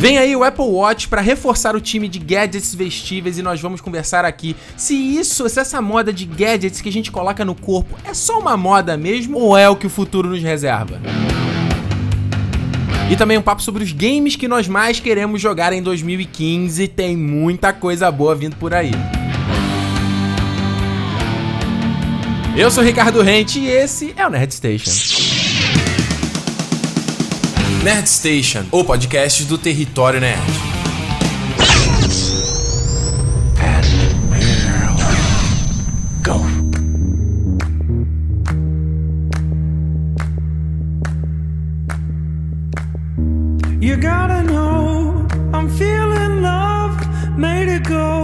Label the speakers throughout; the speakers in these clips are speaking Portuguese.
Speaker 1: Vem aí o Apple Watch para reforçar o time de gadgets vestíveis e nós vamos conversar aqui se isso, se essa moda de gadgets que a gente coloca no corpo é só uma moda mesmo ou é o que o futuro nos reserva. E também um papo sobre os games que nós mais queremos jogar em 2015. Tem muita coisa boa vindo por aí. Eu sou Ricardo Rente e esse é o Nerd Station. Nerd Station, o podcast do Território Nerd.
Speaker 2: You gotta know I'm feeling love, made it go.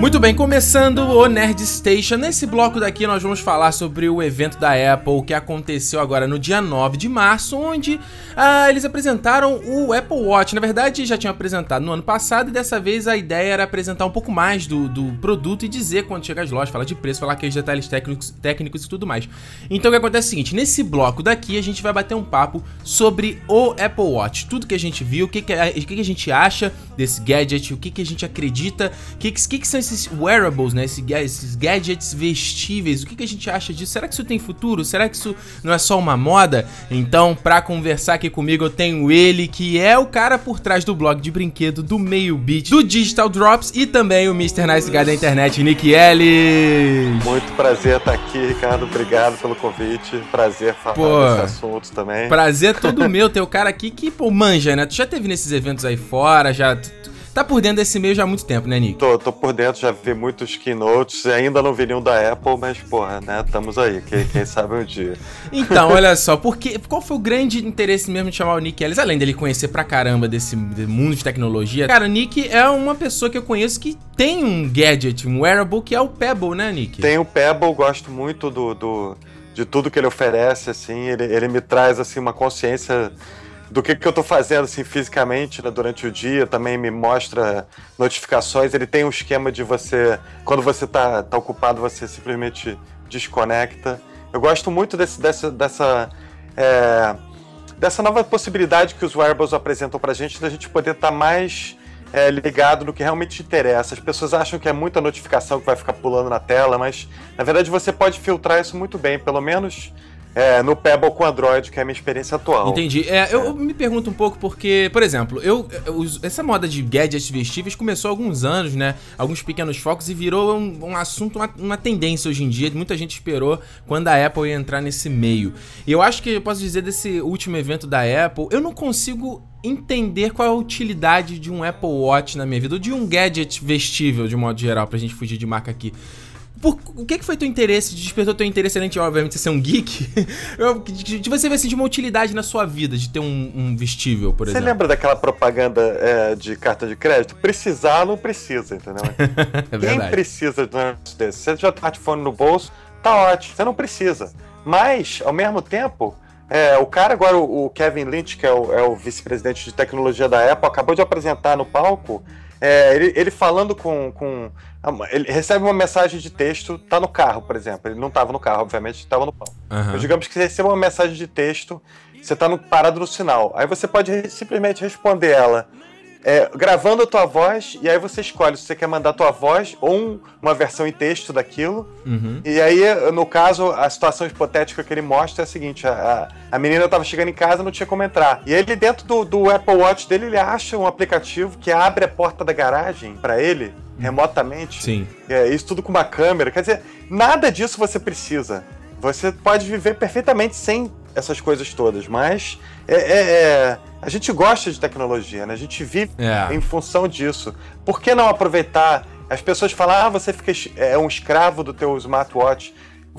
Speaker 1: Muito bem, começando o Nerd Station. Nesse bloco daqui nós vamos falar sobre o evento da Apple que aconteceu agora no dia 9 de março, onde ah, eles apresentaram o Apple Watch. Na verdade, já tinham apresentado no ano passado e dessa vez a ideia era apresentar um pouco mais do, do produto e dizer quando chega às lojas, falar de preço, falar aqueles detalhes técnicos, técnicos e tudo mais. Então o que acontece é o seguinte: nesse bloco daqui a gente vai bater um papo sobre o Apple Watch. Tudo que a gente viu, o que, que, a, o que, que a gente acha desse gadget, o que, que a gente acredita o que, que, que, são esses wearables, né? Esses, esses gadgets vestíveis? O que, que a gente acha disso? Será que isso tem futuro? Será que isso não é só uma moda? Então, pra conversar aqui comigo, eu tenho ele, que é o cara por trás do blog de brinquedo do Meio Beat, do Digital Drops e também o Mr. Nice Guy da internet, Nick Ellis.
Speaker 3: Muito prazer estar aqui, Ricardo. Obrigado pelo convite. Prazer falar pô, desse assunto também.
Speaker 1: Prazer todo meu ter o cara aqui que, pô, manja, né? Tu já teve nesses eventos aí fora, já Tá por dentro desse meio já há muito tempo, né, Nick?
Speaker 3: Tô, tô por dentro, já vi muitos keynotes, ainda não vi nenhum da Apple, mas, porra, né, estamos aí, quem, quem sabe um dia.
Speaker 1: Então, olha só, porque, qual foi o grande interesse mesmo de chamar o Nick Ellis, além dele conhecer pra caramba desse mundo de tecnologia? Cara, o Nick é uma pessoa que eu conheço que tem um gadget, um wearable, que é o Pebble, né, Nick?
Speaker 3: Tem o Pebble, gosto muito do... do de tudo que ele oferece, assim, ele, ele me traz, assim, uma consciência do que, que eu estou fazendo assim, fisicamente né, durante o dia, também me mostra notificações. Ele tem um esquema de você, quando você está tá ocupado, você simplesmente desconecta. Eu gosto muito desse, dessa, dessa, é, dessa nova possibilidade que os wearables apresentam para a gente, da gente poder estar tá mais é, ligado no que realmente te interessa. As pessoas acham que é muita notificação que vai ficar pulando na tela, mas na verdade você pode filtrar isso muito bem, pelo menos é, no Pebble com Android, que é a minha experiência atual.
Speaker 1: Entendi. É, eu, eu, me pergunto um pouco porque, por exemplo, eu, eu, essa moda de gadgets vestíveis começou há alguns anos, né? Alguns pequenos focos e virou um, um assunto, uma, uma, tendência hoje em dia. Muita gente esperou quando a Apple ia entrar nesse meio. E eu acho que eu posso dizer desse último evento da Apple, eu não consigo entender qual é a utilidade de um Apple Watch na minha vida, ou de um gadget vestível, de modo geral, pra gente fugir de marca aqui. Por, o que, que foi teu interesse? Despertou teu interesse além de, obviamente, ser um geek? de você ver assim, de uma utilidade na sua vida, de ter um, um vestível, por
Speaker 3: você
Speaker 1: exemplo.
Speaker 3: Você lembra daquela propaganda é, de carta de crédito? Precisar não precisa, entendeu? é Quem precisa de um negócio desse? Você já tem smartphone no bolso, tá ótimo, você não precisa. Mas, ao mesmo tempo, é, o cara agora, o, Kevin Lynch, que é o, é o vice-presidente de tecnologia da Apple, acabou de apresentar no palco é, ele, ele, falando com, com. Ele recebe uma mensagem de texto, tá no carro, por exemplo. Ele não estava no carro, obviamente, estava no palco. Uhum. Mas digamos que você receba uma mensagem de texto, você está parado no sinal. Aí você pode simplesmente responder ela é, gravando a tua voz, e aí você escolhe se você quer mandar a tua voz ou um, uma versão em texto daquilo. Uhum. E aí, no caso, a situação hipotética que ele mostra é a seguinte: a, a menina estava chegando em casa não tinha como entrar. E ele, dentro do, do Apple Watch dele, ele acha um aplicativo que abre a porta da garagem para ele uhum. remotamente.
Speaker 1: Sim.
Speaker 3: É, isso tudo com uma câmera. Quer dizer, nada disso você precisa. Você pode viver perfeitamente sem essas coisas todas, mas é, é, é, a gente gosta de tecnologia, né? A gente vive é. em função disso. Por que não aproveitar? As pessoas falam, ah, você fica é um escravo do teu smartwatch.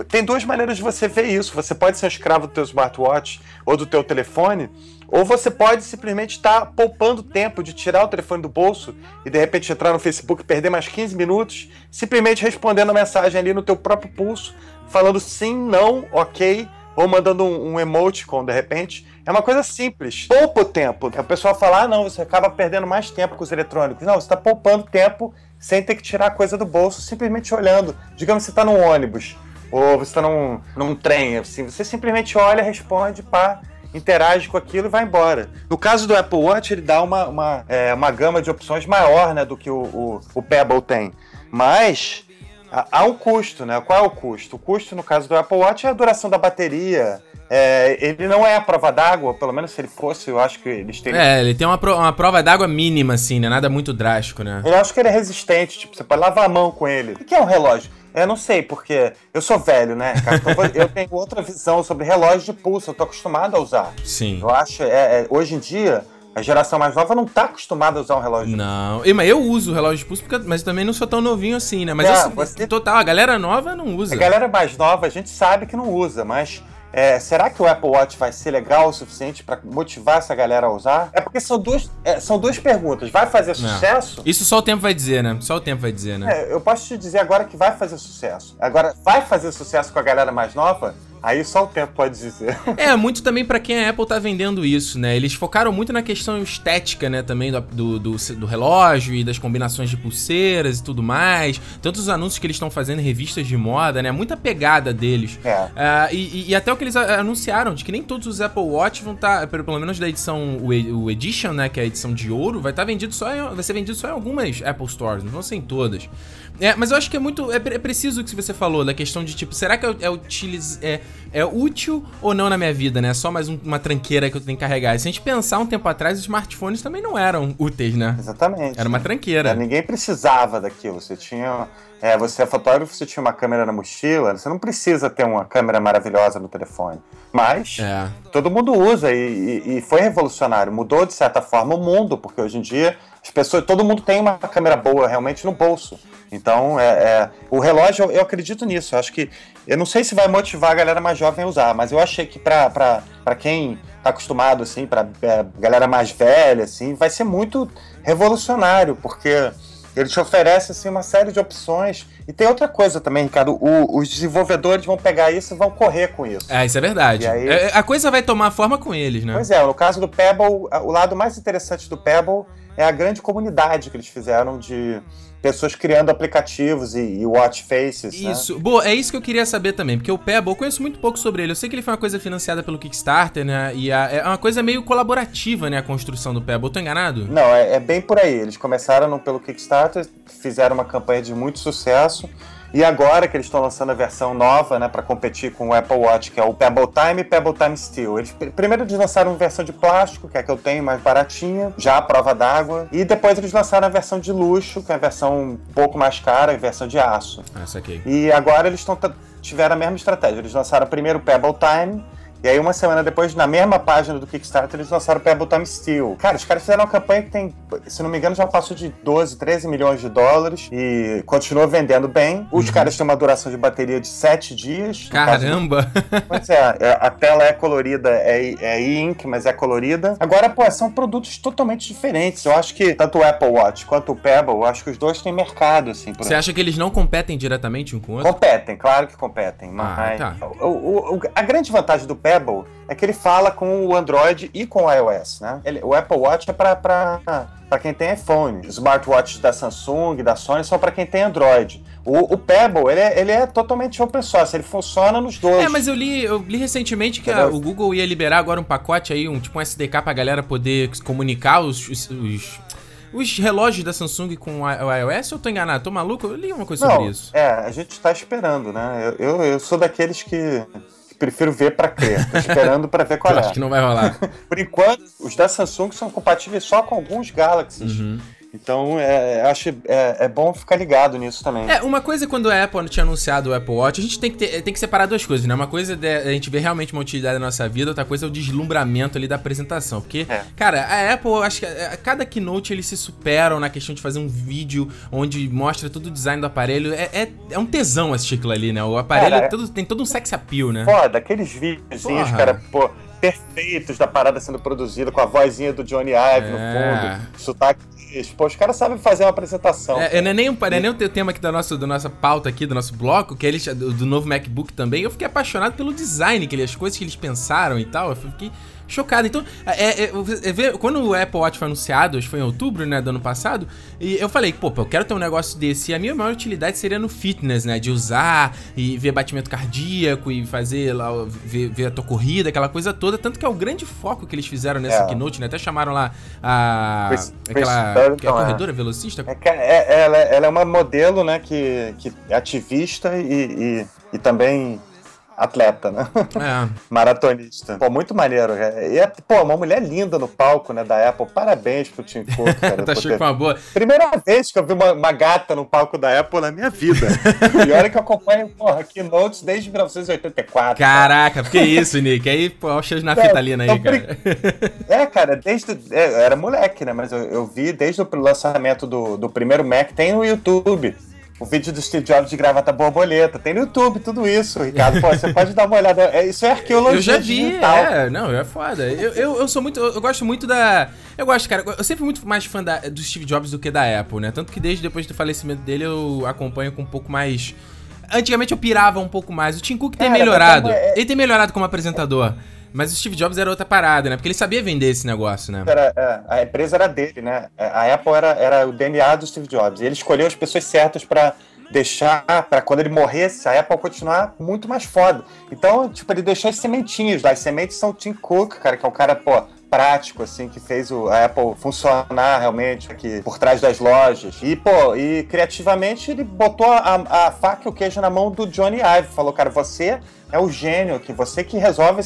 Speaker 3: Tem duas maneiras de você ver isso. Você pode ser um escravo do teu smartwatch ou do teu telefone, ou você pode simplesmente estar poupando tempo de tirar o telefone do bolso e de repente entrar no Facebook e perder mais 15 minutos, simplesmente respondendo a mensagem ali no teu próprio pulso, falando sim, não, ok, ou mandando um, um emoticon de repente. É uma coisa simples. Poupa o tempo. O pessoal fala, ah, não, você acaba perdendo mais tempo com os eletrônicos. Não, você está poupando tempo sem ter que tirar a coisa do bolso, simplesmente olhando. Digamos que você está num ônibus, ou você está num, num trem, assim, você simplesmente olha, responde, pá. interage com aquilo e vai embora. No caso do Apple Watch, ele dá uma, uma, é, uma gama de opções maior né, do que o, o, o Pebble tem. Mas há um custo, né? Qual é o custo? O custo, no caso do Apple Watch, é a duração da bateria, é, ele não é a prova d'água, pelo menos se ele fosse, eu acho que eles teriam.
Speaker 1: É, ele tem uma, pro, uma prova d'água mínima, assim, né? Nada muito drástico, né?
Speaker 3: Eu acho que ele é resistente, tipo, você pode lavar a mão com ele. O que é um relógio? Eu não sei, porque eu sou velho, né, cara? Então eu tenho outra visão sobre relógio de pulso, eu tô acostumado a usar.
Speaker 1: Sim.
Speaker 3: Eu acho, é, é, hoje em dia, a geração mais nova não tá acostumada a usar um relógio.
Speaker 1: Não. E, mas eu uso o relógio de pulso, porque, mas também não sou tão novinho assim, né? Mas é, eu, você... total, a galera nova não usa.
Speaker 3: A galera mais nova, a gente sabe que não usa, mas é, será que o Apple Watch vai ser legal o suficiente para motivar essa galera a usar? É porque são duas, é, são duas perguntas. Vai fazer sucesso?
Speaker 1: Não. Isso só o tempo vai dizer, né? Só o tempo vai dizer, né?
Speaker 3: É, eu posso te dizer agora que vai fazer sucesso. Agora, vai fazer sucesso com a galera mais nova? Aí só o tempo pode dizer.
Speaker 1: É, muito também para quem a Apple tá vendendo isso, né? Eles focaram muito na questão estética, né? Também do, do, do, do relógio e das combinações de pulseiras e tudo mais. Tantos anúncios que eles estão fazendo em revistas de moda, né? Muita pegada deles. É. Uh, e, e, até o que eles anunciaram, de que nem todos os Apple Watch vão estar, tá, pelo menos da edição, o, o Edition, né? Que é a edição de ouro, vai estar tá vendido só em, vai ser vendido só em algumas Apple Stores, não vão ser em todas. É, mas eu acho que é muito. É, é preciso o que você falou, da questão de tipo, será que é, é, utiliz, é, é útil ou não na minha vida, né? Só mais um, uma tranqueira que eu tenho que carregar. E se a gente pensar um tempo atrás, os smartphones também não eram úteis, né?
Speaker 3: Exatamente.
Speaker 1: Era uma tranqueira.
Speaker 3: É, ninguém precisava daquilo. Você tinha. É, você é fotógrafo, você tinha uma câmera na mochila, você não precisa ter uma câmera maravilhosa no telefone. Mas é. todo mundo usa e, e, e, foi revolucionário. Mudou, de certa forma, o mundo, porque hoje em dia as pessoas, todo mundo tem uma câmera boa realmente no bolso. Então, é, é, o relógio, eu acredito nisso. Eu acho que. Eu não sei se vai motivar a galera mais jovem a usar, mas eu achei que para quem tá acostumado, assim, pra é, galera mais velha, assim, vai ser muito revolucionário, porque ele te oferece assim, uma série de opções. E tem outra coisa também, Ricardo. O, os desenvolvedores vão pegar isso e vão correr com isso.
Speaker 1: É, isso é verdade. Aí... É, a coisa vai tomar forma com eles, né?
Speaker 3: Pois é, no caso do Pebble, o lado mais interessante do Pebble é a grande comunidade que eles fizeram de pessoas criando aplicativos e, e watch faces.
Speaker 1: Né? Isso. Né? Boa, é isso que eu queria saber também, porque o Pebble, eu conheço muito pouco sobre ele. Eu sei que ele foi uma coisa financiada pelo Kickstarter, né? E a, é uma coisa meio colaborativa, né? A construção do Pebble. Tô enganado?
Speaker 3: Não, é, é bem por aí. Eles começaram no, pelo Kickstarter, fizeram uma campanha de muito sucesso. E agora que eles estão lançando a versão nova, né, para competir com o Apple Watch, que é o Pebble Time e Pebble Time Steel. Eles primeiro eles lançaram uma versão de plástico, que é a que eu tenho, mais baratinha, já à prova d'água, e depois eles lançaram a versão de luxo, que é a versão um pouco mais cara, a versão de aço.
Speaker 1: Ah, saquei.
Speaker 3: E agora eles estão tiveram a mesma estratégia. Eles lançaram primeiro o Pebble Time e aí, uma semana depois, na mesma página do Kickstarter, eles lançaram o Pebble Time Steel. Cara, os caras fizeram uma campanha que tem, se não me engano, já passou de 12, 13 milhões de dólares e continua vendendo bem. Os uhum. caras têm uma duração de bateria de 7 dias.
Speaker 1: Caramba!
Speaker 3: Pois é, é, a tela é colorida, é, é e-ink, mas é colorida. Agora, pô, são produtos totalmente diferentes. Eu acho que tanto o Apple Watch quanto o Pebble, eu acho que os dois têm mercado, assim.
Speaker 1: Você acha que eles não competem diretamente um com o outro?
Speaker 3: Competem, claro que competem. Mas ah, tá. o, o, a grande vantagem do Pebble É que ele fala com o Android e com o iOS, né? Ele, o Apple Watch é para para quem tem iPhone. Os smartwatches da Samsung, da Sony são para quem tem Android. O, o Pebble, ele é, ele é, totalmente open source, ele funciona nos dois.
Speaker 1: É, mas eu li, eu li recentemente que a, o Google ia liberar agora um pacote aí, um tipo um SDK pra galera poder comunicar os, os, os os relógios da Samsung com o iOS ou eu tô enganado? Tô maluco? Eu li uma coisa
Speaker 3: Não,
Speaker 1: sobre isso.
Speaker 3: É, a gente tá esperando, né? Eu, eu, eu sou daqueles que prefiro ver para crer. Tô esperando para ver qual
Speaker 1: é. Acho que não vai rolar.
Speaker 3: Por enquanto, os da Samsung são compatíveis só com alguns Galaxies. Uhum. Então, é, acho é, é, bom ficar ligado nisso também.
Speaker 1: É, uma coisa quando a Apple tinha anunciado o Apple Watch, a gente tem que, ter, tem que separar duas coisas, né? Uma coisa é a gente ver realmente uma utilidade na nossa vida, outra coisa é o deslumbramento ali da apresentação. Porque, é. cara, a Apple, acho que a, a cada keynote eles se superam na questão de fazer um vídeo onde mostra todo o design do aparelho. É, é, é um tesão assistir aquilo ali, né? O aparelho cara, todo, tem todo um sex appeal, né?
Speaker 3: Foda, aqueles videozinhos, cara, pô perfeitos da parada sendo produzida, com a vozinha do Johnny Ive é. no fundo, sotaque Pô, os caras sabem fazer uma apresentação.
Speaker 1: É, não é nem, um, não é nem o tema aqui da nossa, do nossa pauta aqui, do nosso bloco, que é eles, do, do, novo MacBook também. Eu fiquei apaixonado pelo design, que as coisas que eles pensaram e tal. Eu fiquei chocado. Então, é, é, é, quando o Apple Watch foi anunciado, acho que foi em outubro, né, do ano passado, e eu falei, pô, eu quero ter um negócio desse. E a minha maior utilidade seria no fitness, né, de usar e ver batimento cardíaco e fazer lá, ver, ver a tua corrida, aquela coisa toda. tanto que é o grande foco que eles fizeram nessa é. keynote, né? Até chamaram lá a. Chris, aquela. Chris é a corredora é. velocista?
Speaker 3: É, é, ela, ela, é uma modelo, né, que, que é ativista e, e, e também atleta, né? É. Maratonista. Pô, muito maneiro. E é, pô, uma mulher linda no palco, né, da Apple. Parabéns pro Tim Cook, cara.
Speaker 1: tá achando ter... uma boa.
Speaker 3: Primeira vez que eu vi uma, uma, gata no palco da Apple na minha vida. e olha que eu acompanho, porra, Keynotes desde 1984.
Speaker 1: Caraca, cara. que isso, Nick? Aí, pô, olha na é, fetalina aí, cara.
Speaker 3: É, cara, desde... É, era moleque, né, mas eu, eu vi desde o lançamento do, do primeiro Mac, tem no YouTube o vídeo do Steve Jobs de gravata borboleta. Tem no YouTube tudo isso, Ricardo. Pô, você pode dar uma olhada. É, isso é arqueologia.
Speaker 1: Eu já vi, digital. é. Não, é foda. Eu, eu, eu, sou muito. Eu gosto muito da. Eu gosto, cara. Eu sempre fui muito mais fã da, do Steve Jobs do que da Apple, né? Tanto que desde depois do falecimento dele eu acompanho com um pouco mais. Antigamente eu pirava um pouco mais. O Tim Cook tem é, melhorado. É... Ele tem melhorado como apresentador. Mas o Steve Jobs era outra parada, né? Porque ele sabia vender esse negócio, né?
Speaker 3: Era, é, a empresa era dele, né? A Apple era, era o DNA do Steve Jobs. E ele escolheu as pessoas certas para deixar para quando ele morresse a Apple continuar muito mais foda. Então, tipo, ele deixou as sementinhas lá. As sementes são o Tim Cook, cara, que é um cara, pô, prático, assim, que fez o, a Apple funcionar realmente aqui por trás das lojas. E, pô, e criativamente ele botou a, a faca e o queijo na mão do Johnny Ive. Falou, cara, você é o gênio aqui, você que resolve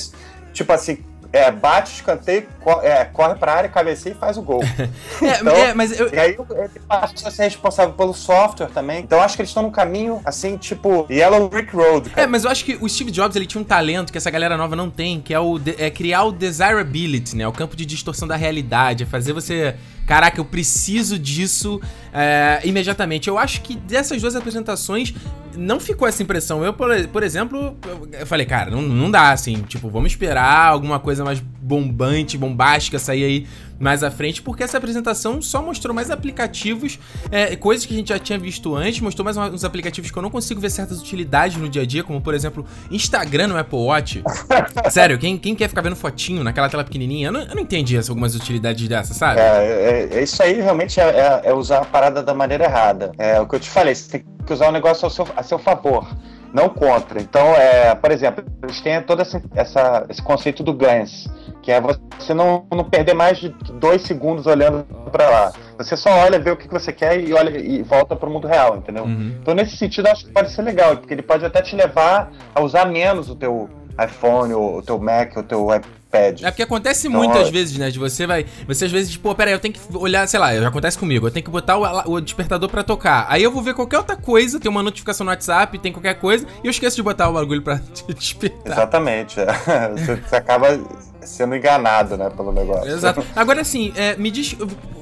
Speaker 3: Tipo assim, é, bate, escanteio, co é, corre pra área, cabeceia e faz o gol. é, então, é, mas eu... E aí ele passa a ser responsável pelo software também. Então acho que eles estão num caminho, assim, tipo, Yellow Brick Road,
Speaker 1: cara. É, mas eu acho que o Steve Jobs, ele tinha um talento que essa galera nova não tem, que é, o é criar o desirability, né? O campo de distorção da realidade, é fazer você caraca, eu preciso disso é, imediatamente. Eu acho que dessas duas apresentações não ficou essa impressão. Eu, por, por exemplo, eu falei, cara, não, não dá assim, tipo, vamos esperar alguma coisa mais bombante, bombástica sair aí mais à frente, porque essa apresentação só mostrou mais aplicativos, é, coisas que a gente já tinha visto antes, mostrou mais uns aplicativos que eu não consigo ver certas utilidades no dia a dia, como por exemplo, Instagram no Apple Watch. Sério, quem, quem quer ficar vendo fotinho naquela tela pequenininha? Eu não, eu não entendi essa, algumas utilidades dessas, sabe?
Speaker 3: É, é, é isso aí realmente é, é, é, usar a parada da maneira errada. É o que eu te falei, você tem que usar o negócio ao seu, a seu favor não contra. Então, é, por exemplo, eles têm todo esse, essa, esse conceito do glance, que é você não, não perder mais de dois segundos olhando para lá. Você só olha, vê o que você quer e olha e volta para o mundo real, entendeu? Uhum. Então, nesse sentido, acho que pode ser legal, porque ele pode até te levar a usar menos o teu iPhone, ou o teu Mac, o teu iPad.
Speaker 1: É porque acontece então, muitas vezes, né? De você vai. Você às vezes, tipo, pera aí, eu tenho que olhar, sei lá, já acontece comigo, eu tenho que botar o, o despertador para tocar. Aí eu vou ver qualquer outra coisa, tem uma notificação no WhatsApp, tem qualquer coisa, e eu esqueço de botar o bagulho pra te despertar.
Speaker 3: Exatamente. É. Você, você acaba sendo enganado, né, pelo negócio.
Speaker 1: Exato. Agora, assim, é, me diz,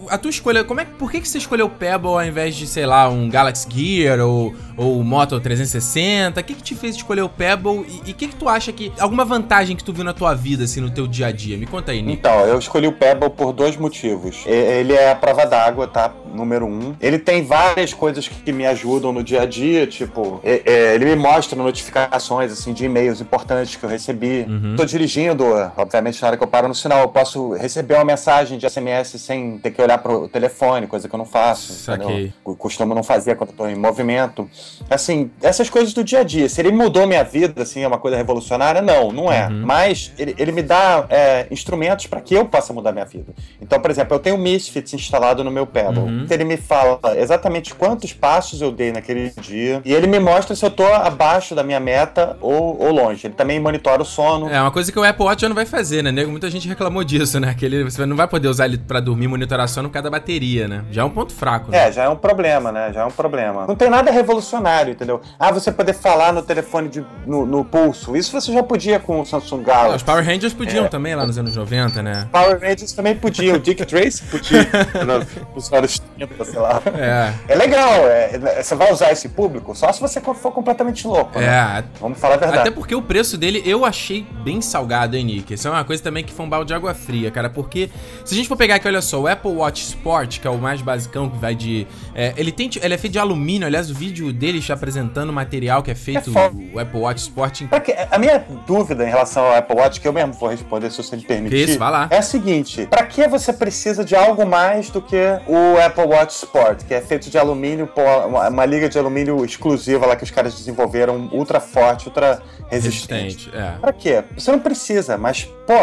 Speaker 1: a tua escolha, como é, por que, que você escolheu o Pebble ao invés de, sei lá, um Galaxy Gear ou, ou o Moto 360? O que, que te fez escolher o Pebble e o que, que tu acha que, alguma vantagem que tu viu na tua vida, assim, no teu dia a dia? Me conta aí, Nick.
Speaker 3: Então, eu escolhi o Pebble por dois motivos. Ele é a prova d'água, tá? Número um. Ele tem várias coisas que me ajudam no dia a dia, tipo, ele me mostra notificações, assim, de e-mails importantes que eu recebi. Uhum. Tô dirigindo, obviamente na hora que eu paro no sinal, eu posso receber uma mensagem de SMS sem ter que olhar pro telefone, coisa que eu não faço. Saquei. Costumo não fazer quando eu tô em movimento. Assim, essas coisas do dia a dia. Se ele mudou minha vida, assim, é uma coisa revolucionária? Não, não é. Uhum. Mas ele, ele, me dá é, instrumentos para que eu possa mudar minha vida. Então, por exemplo, eu tenho o Misfits instalado no meu pedal. Uhum. Ele me fala exatamente quantos passos eu dei naquele dia. E ele me mostra se eu tô abaixo da minha meta ou, ou longe. Ele também monitora o sono.
Speaker 1: É uma coisa que o Apple Watch não vai fazer, né? né, nego? Muita gente reclamou disso, né? Que ele, você não vai poder usar ele pra dormir monitorar sono por causa da bateria, né? Já é um ponto fraco,
Speaker 3: né? É, já é um problema, né? Já é um problema. Não tem nada revolucionário, entendeu? Ah, você poder falar no telefone de, no, no pulso. Isso você já podia com o Samsung Galaxy. É,
Speaker 1: os Power Rangers podiam é. também lá nos anos 90, né?
Speaker 3: Power Rangers também podiam. O Dick Tracy podia. nos anos 30, sei lá. É. É legal. É, você vai usar esse público só se você for completamente louco, né? é. né? Vamos falar a verdade.
Speaker 1: Até porque o preço dele eu achei bem salgado, hein, Nick? Isso é uma coisa também que foi um balde de água fria, cara, porque se a gente for pegar aqui, olha só, o Apple Watch Sport, que é o mais basicão, que vai de. É, ele, tem, ele é feito de alumínio, aliás, o vídeo dele está apresentando o material que é feito é o Apple Watch Sport.
Speaker 3: A minha dúvida em relação ao Apple Watch, que eu mesmo vou responder se você me permitir,
Speaker 1: Isso, vai lá.
Speaker 3: é a seguinte: para que você precisa de algo mais do que o Apple Watch Sport, que é feito de alumínio, uma, uma liga de alumínio exclusiva lá que os caras desenvolveram, ultra forte, ultra resistente. resistente é. Pra quê? Você não precisa, mas, pô,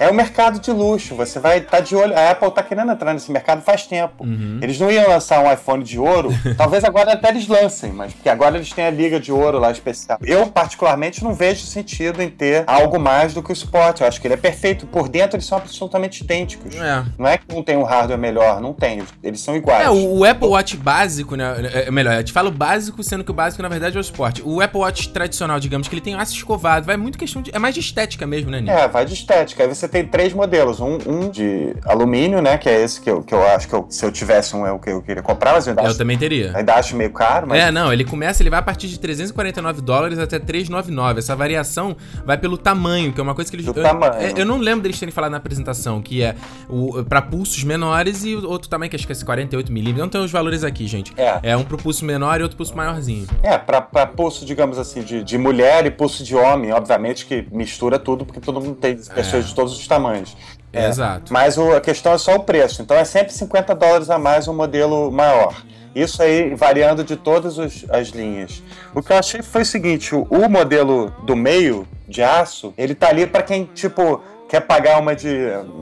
Speaker 3: é o mercado de luxo. Você vai estar tá de olho. A Apple está querendo entrar nesse mercado faz tempo. Uhum. Eles não iam lançar um iPhone de ouro. Talvez agora até eles lancem, mas porque agora eles têm a liga de ouro lá especial. Eu, particularmente, não vejo sentido em ter algo mais do que o Sport. Eu acho que ele é perfeito. Por dentro, eles são absolutamente idênticos. É. Não é que um tem um hardware melhor, não tem. Eles são iguais.
Speaker 1: É, o, o Apple Watch básico, né? É, é melhor, eu te falo básico, sendo que o básico, na verdade, é o Sport. O Apple Watch tradicional, digamos, que ele tem aço escovado, vai muito questão de. É mais de estética mesmo, né,
Speaker 3: Nico? É, vai de estética. Aí você tem três modelos. Um, um, de alumínio, né? Que é esse que eu, que eu acho que eu, se eu tivesse um é o que eu queria comprar, mas eu
Speaker 1: ainda Eu acho, também teria.
Speaker 3: Ainda acho meio caro, mas.
Speaker 1: É, não, ele começa, ele vai a partir de 349 dólares até 399. Essa variação vai pelo tamanho, que é uma coisa que eles.
Speaker 3: Do eu, tamanho.
Speaker 1: Eu, eu não lembro deles terem falado na apresentação, que é o para pulsos menores e outro tamanho, que acho que é 48 milímetros. Não tem os valores aqui, gente. É. É um pro pulso menor e outro pulso maiorzinho.
Speaker 3: É, pra, pra pulso, digamos assim, de, de mulher e pulso de homem, obviamente que mistura tudo, porque todo mundo tem pessoas de todos os tamanhos.
Speaker 1: É, Exato.
Speaker 3: Mas o, a questão é só o preço. Então é sempre 50 dólares a mais um modelo maior. Isso aí variando de todas os, as linhas. O que eu achei foi o seguinte: o, o modelo do meio de aço, ele tá ali para quem, tipo, quer pagar uma de.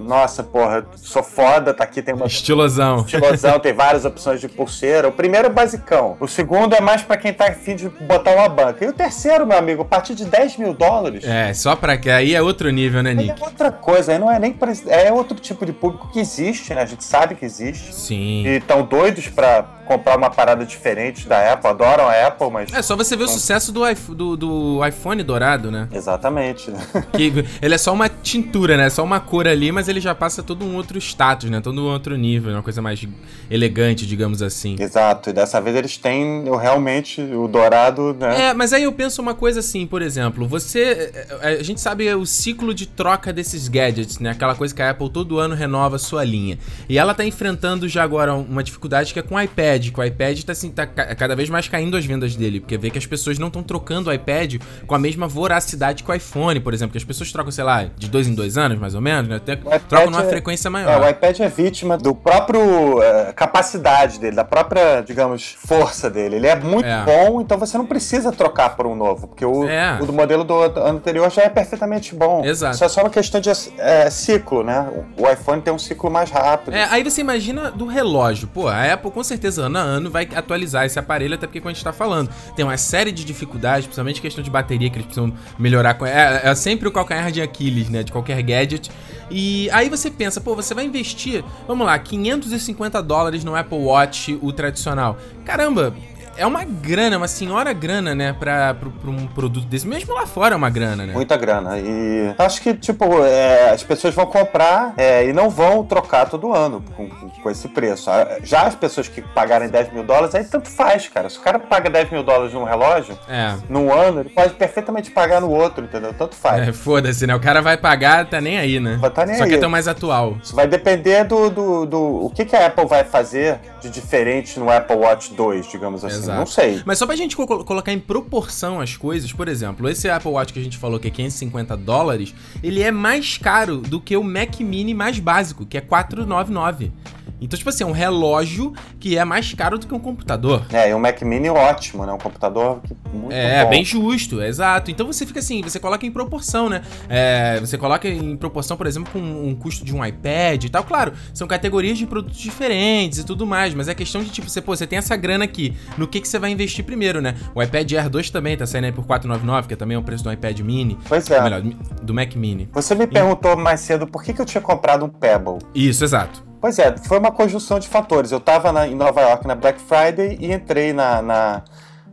Speaker 3: Nossa, porra, sou foda, tá aqui, tem uma.
Speaker 1: Estilosão.
Speaker 3: Estilosão, tem várias opções de pulseira. O primeiro é basicão. O segundo é mais para quem tá afim de botar uma banca. E o terceiro, meu amigo, a partir de 10 mil dólares.
Speaker 1: É, só pra que aí é outro nível, né, Nick?
Speaker 3: é outra coisa, aí não é nem pra, É outro tipo de público que existe, né? A gente sabe que existe.
Speaker 1: Sim.
Speaker 3: E estão doidos pra comprar uma parada diferente da Apple, adoram a Apple, mas.
Speaker 1: É só você ver o sucesso do, do, do iPhone dourado, né?
Speaker 3: Exatamente.
Speaker 1: que ele é só uma tintura, né? É só uma cor ali, mas ele já passa todo um outro status, né? Todo um outro nível, uma coisa mais elegante, digamos assim.
Speaker 3: Exato, e dessa vez eles têm realmente o dourado, né?
Speaker 1: É, mas aí eu penso uma coisa assim, por exemplo, você. É, é, a gente sabe o ciclo de troca desses gadgets, né? Aquela coisa que a Apple todo ano renova a sua linha. E ela tá enfrentando já agora uma dificuldade que é com o iPad iPad, que o iPad tá, assim, tá cada vez mais caindo as vendas dele, porque vê que as pessoas não estão trocando o iPad com a mesma voracidade que o iPhone, por exemplo, que as pessoas trocam, sei lá, de dois em dois anos, mais ou menos, né? Até trocam numa é, frequência maior.
Speaker 3: É, o iPad é vítima do próprio uh, capacidade dele, da própria, digamos, força dele. Ele é muito é. bom, então você não precisa trocar por um novo, porque o, é. o do modelo do ano anterior já é perfeitamente bom.
Speaker 1: Exato.
Speaker 3: Isso é só uma questão de é, ciclo, né? O iPhone tem um ciclo mais rápido.
Speaker 1: É, aí você imagina do relógio. Pô, a Apple com certeza ano a ano vai atualizar esse aparelho, até porque quando a gente tá falando, tem uma série de dificuldades, principalmente questão de bateria que eles precisam melhorar. É, é sempre o calcanhar de Aquiles, né? De qualquer gadget. E aí você pensa, pô, você vai investir, vamos lá, 550 dólares no Apple Watch, o tradicional. Caramba, é uma grana, uma senhora grana, né, pra, pra, pra, um produto desse. Mesmo lá fora é uma grana, né?
Speaker 3: Muita grana. E acho que, tipo, é, as pessoas vão comprar é, e não vão trocar todo ano com, com, esse preço. Já as pessoas que pagarem 10 mil dólares, aí tanto faz, cara. Se o cara paga 10 mil dólares num relógio, é. num ano, ele pode perfeitamente pagar no outro, entendeu? Tanto faz.
Speaker 1: É, foda-se, né? O cara vai pagar, tá nem aí, né?
Speaker 3: Vai tá nem
Speaker 1: Só
Speaker 3: aí.
Speaker 1: que é tão mais atual.
Speaker 3: Isso vai depender do, do, do, o que, que a Apple vai fazer de diferente no Apple Watch 2, digamos assim. Exato. Não sei.
Speaker 1: Mas só pra gente co colocar em proporção as coisas, por exemplo, esse Apple Watch que a gente falou que é 550 dólares, ele é mais caro do que o Mac Mini mais básico, que é 499. Então, tipo assim, é um relógio que é mais caro do que um computador.
Speaker 3: É, e um Mac Mini ótimo, né? Um computador muito É,
Speaker 1: bom. bem justo, exato. Então você fica assim, você coloca em proporção, né? É, você coloca em proporção, por exemplo, com um custo de um iPad e tal. Claro, são categorias de produtos diferentes e tudo mais, mas é questão de, tipo, você, pô, você tem essa grana aqui, no que, que você vai investir primeiro, né? O iPad Air 2 também tá saindo aí por 499, que é também o preço do iPad Mini.
Speaker 3: Pois é. Ou
Speaker 1: melhor, do Mac Mini.
Speaker 3: Você me perguntou mais cedo por que, que eu tinha comprado um Pebble.
Speaker 1: Isso, exato.
Speaker 3: Pois é, foi uma conjunção de fatores. Eu estava em Nova York na Black Friday e entrei na, na,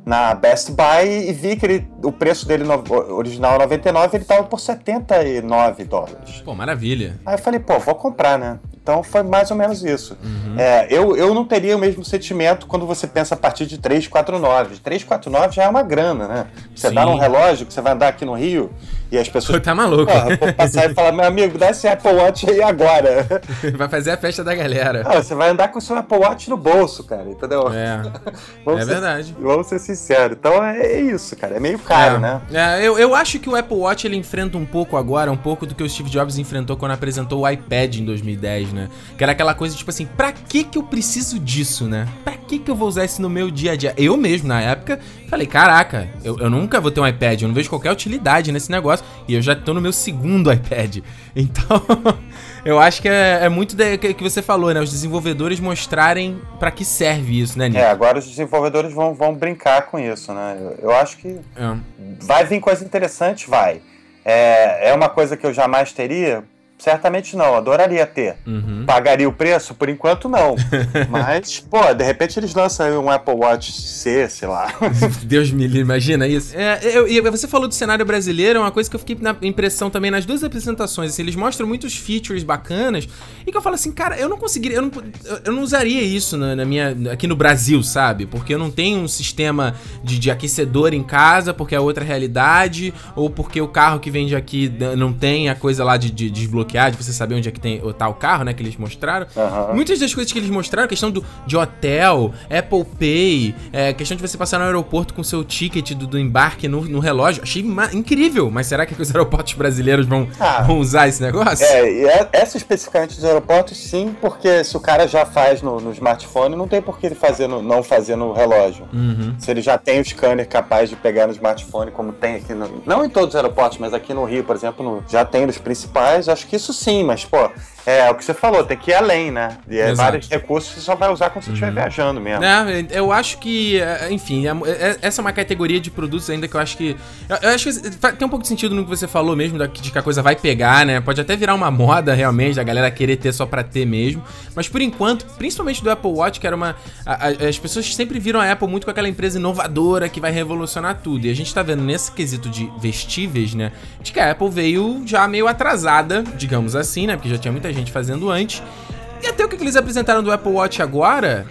Speaker 3: na Best Buy e vi que ele, o preço dele no, original 99 ele estava por 79 dólares.
Speaker 1: Pô, maravilha.
Speaker 3: Aí eu falei, pô, vou comprar, né? Então foi mais ou menos isso. Uhum. É, eu, eu não teria o mesmo sentimento quando você pensa a partir de 349. 349 já é uma grana, né? Você Sim. dá num relógio que você vai andar aqui no Rio e as pessoas.
Speaker 1: Tá maluco.
Speaker 3: Porra, passar e falar, meu amigo, dá esse Apple Watch aí agora.
Speaker 1: Vai fazer a festa da galera.
Speaker 3: Não, você vai andar com o seu Apple Watch no bolso, cara, entendeu?
Speaker 1: É. é
Speaker 3: ser,
Speaker 1: verdade.
Speaker 3: Vamos ser sinceros. Então é, é isso, cara. É meio caro,
Speaker 1: é.
Speaker 3: né?
Speaker 1: É, eu, eu acho que o Apple Watch ele enfrenta um pouco agora, um pouco do que o Steve Jobs enfrentou quando apresentou o iPad em 2010, né? Que era aquela coisa tipo assim, pra que que eu preciso disso, né? Pra que que eu vou usar isso no meu dia a dia? Eu mesmo, na época, falei, caraca, eu, eu nunca vou ter um iPad, eu não vejo qualquer utilidade nesse negócio. E eu já tô no meu segundo iPad. Então, eu acho que é, é muito de, que, que, você falou, né? Os desenvolvedores mostrarem para que serve isso, né, Nick?
Speaker 3: É, agora os desenvolvedores vão, vão brincar com isso, né? Eu, eu acho que é. vai vir coisa interessante, vai. É, é uma coisa que eu jamais teria, Certamente não, adoraria ter. Uhum. Pagaria o preço? Por enquanto não. Mas, pô, de repente eles lançam um Apple Watch C, sei lá.
Speaker 1: Deus me livre, imagina isso. É, eu, eu, você falou do cenário brasileiro, é uma coisa que eu fiquei na impressão também nas duas apresentações. Assim, eles mostram muitos features bacanas e que eu falo assim, cara, eu não conseguiria, eu não, eu não usaria isso na, na, minha, aqui no Brasil, sabe? Porque eu não tenho um sistema de, de aquecedor em casa, porque é outra realidade, ou porque o carro que vende aqui não tem a coisa lá de, de desbloquear desbloquear, de você saber onde é que tem tá o carro, né? Que eles mostraram. Uhum. Muitas das coisas que eles mostraram, questão do, de hotel, Apple Pay, é, questão de você passar no aeroporto com seu ticket do, do embarque no, no relógio. Achei incrível, mas será que os aeroportos brasileiros vão, ah, vão usar esse negócio?
Speaker 3: É, e é, essa especificamente dos aeroportos, sim, porque se o cara já faz no, no smartphone, não tem por que ele fazer no, não fazer no relógio. Uhum. Se ele já tem o scanner capaz de pegar no smartphone, como tem aqui no, Não em todos os aeroportos, mas aqui no Rio, por exemplo, já tem nos principais, acho que isso sim, mas, pô, é, é o que você falou, tem que ir além, né? E é, vários recursos você só vai usar quando você estiver uhum. viajando mesmo.
Speaker 1: É, eu acho que, é, enfim, é, é, essa é uma categoria de produtos ainda que eu acho que. Eu, eu acho que tem um pouco de sentido no que você falou mesmo, de que a coisa vai pegar, né? Pode até virar uma moda realmente, da galera querer ter só pra ter mesmo. Mas por enquanto, principalmente do Apple Watch, que era uma. A, a, as pessoas sempre viram a Apple muito com aquela empresa inovadora que vai revolucionar tudo. E a gente tá vendo nesse quesito de vestíveis, né? De que a Apple veio já meio atrasada, digamos assim, né? Porque já tinha muita gente fazendo antes. E até o que eles apresentaram do Apple Watch agora,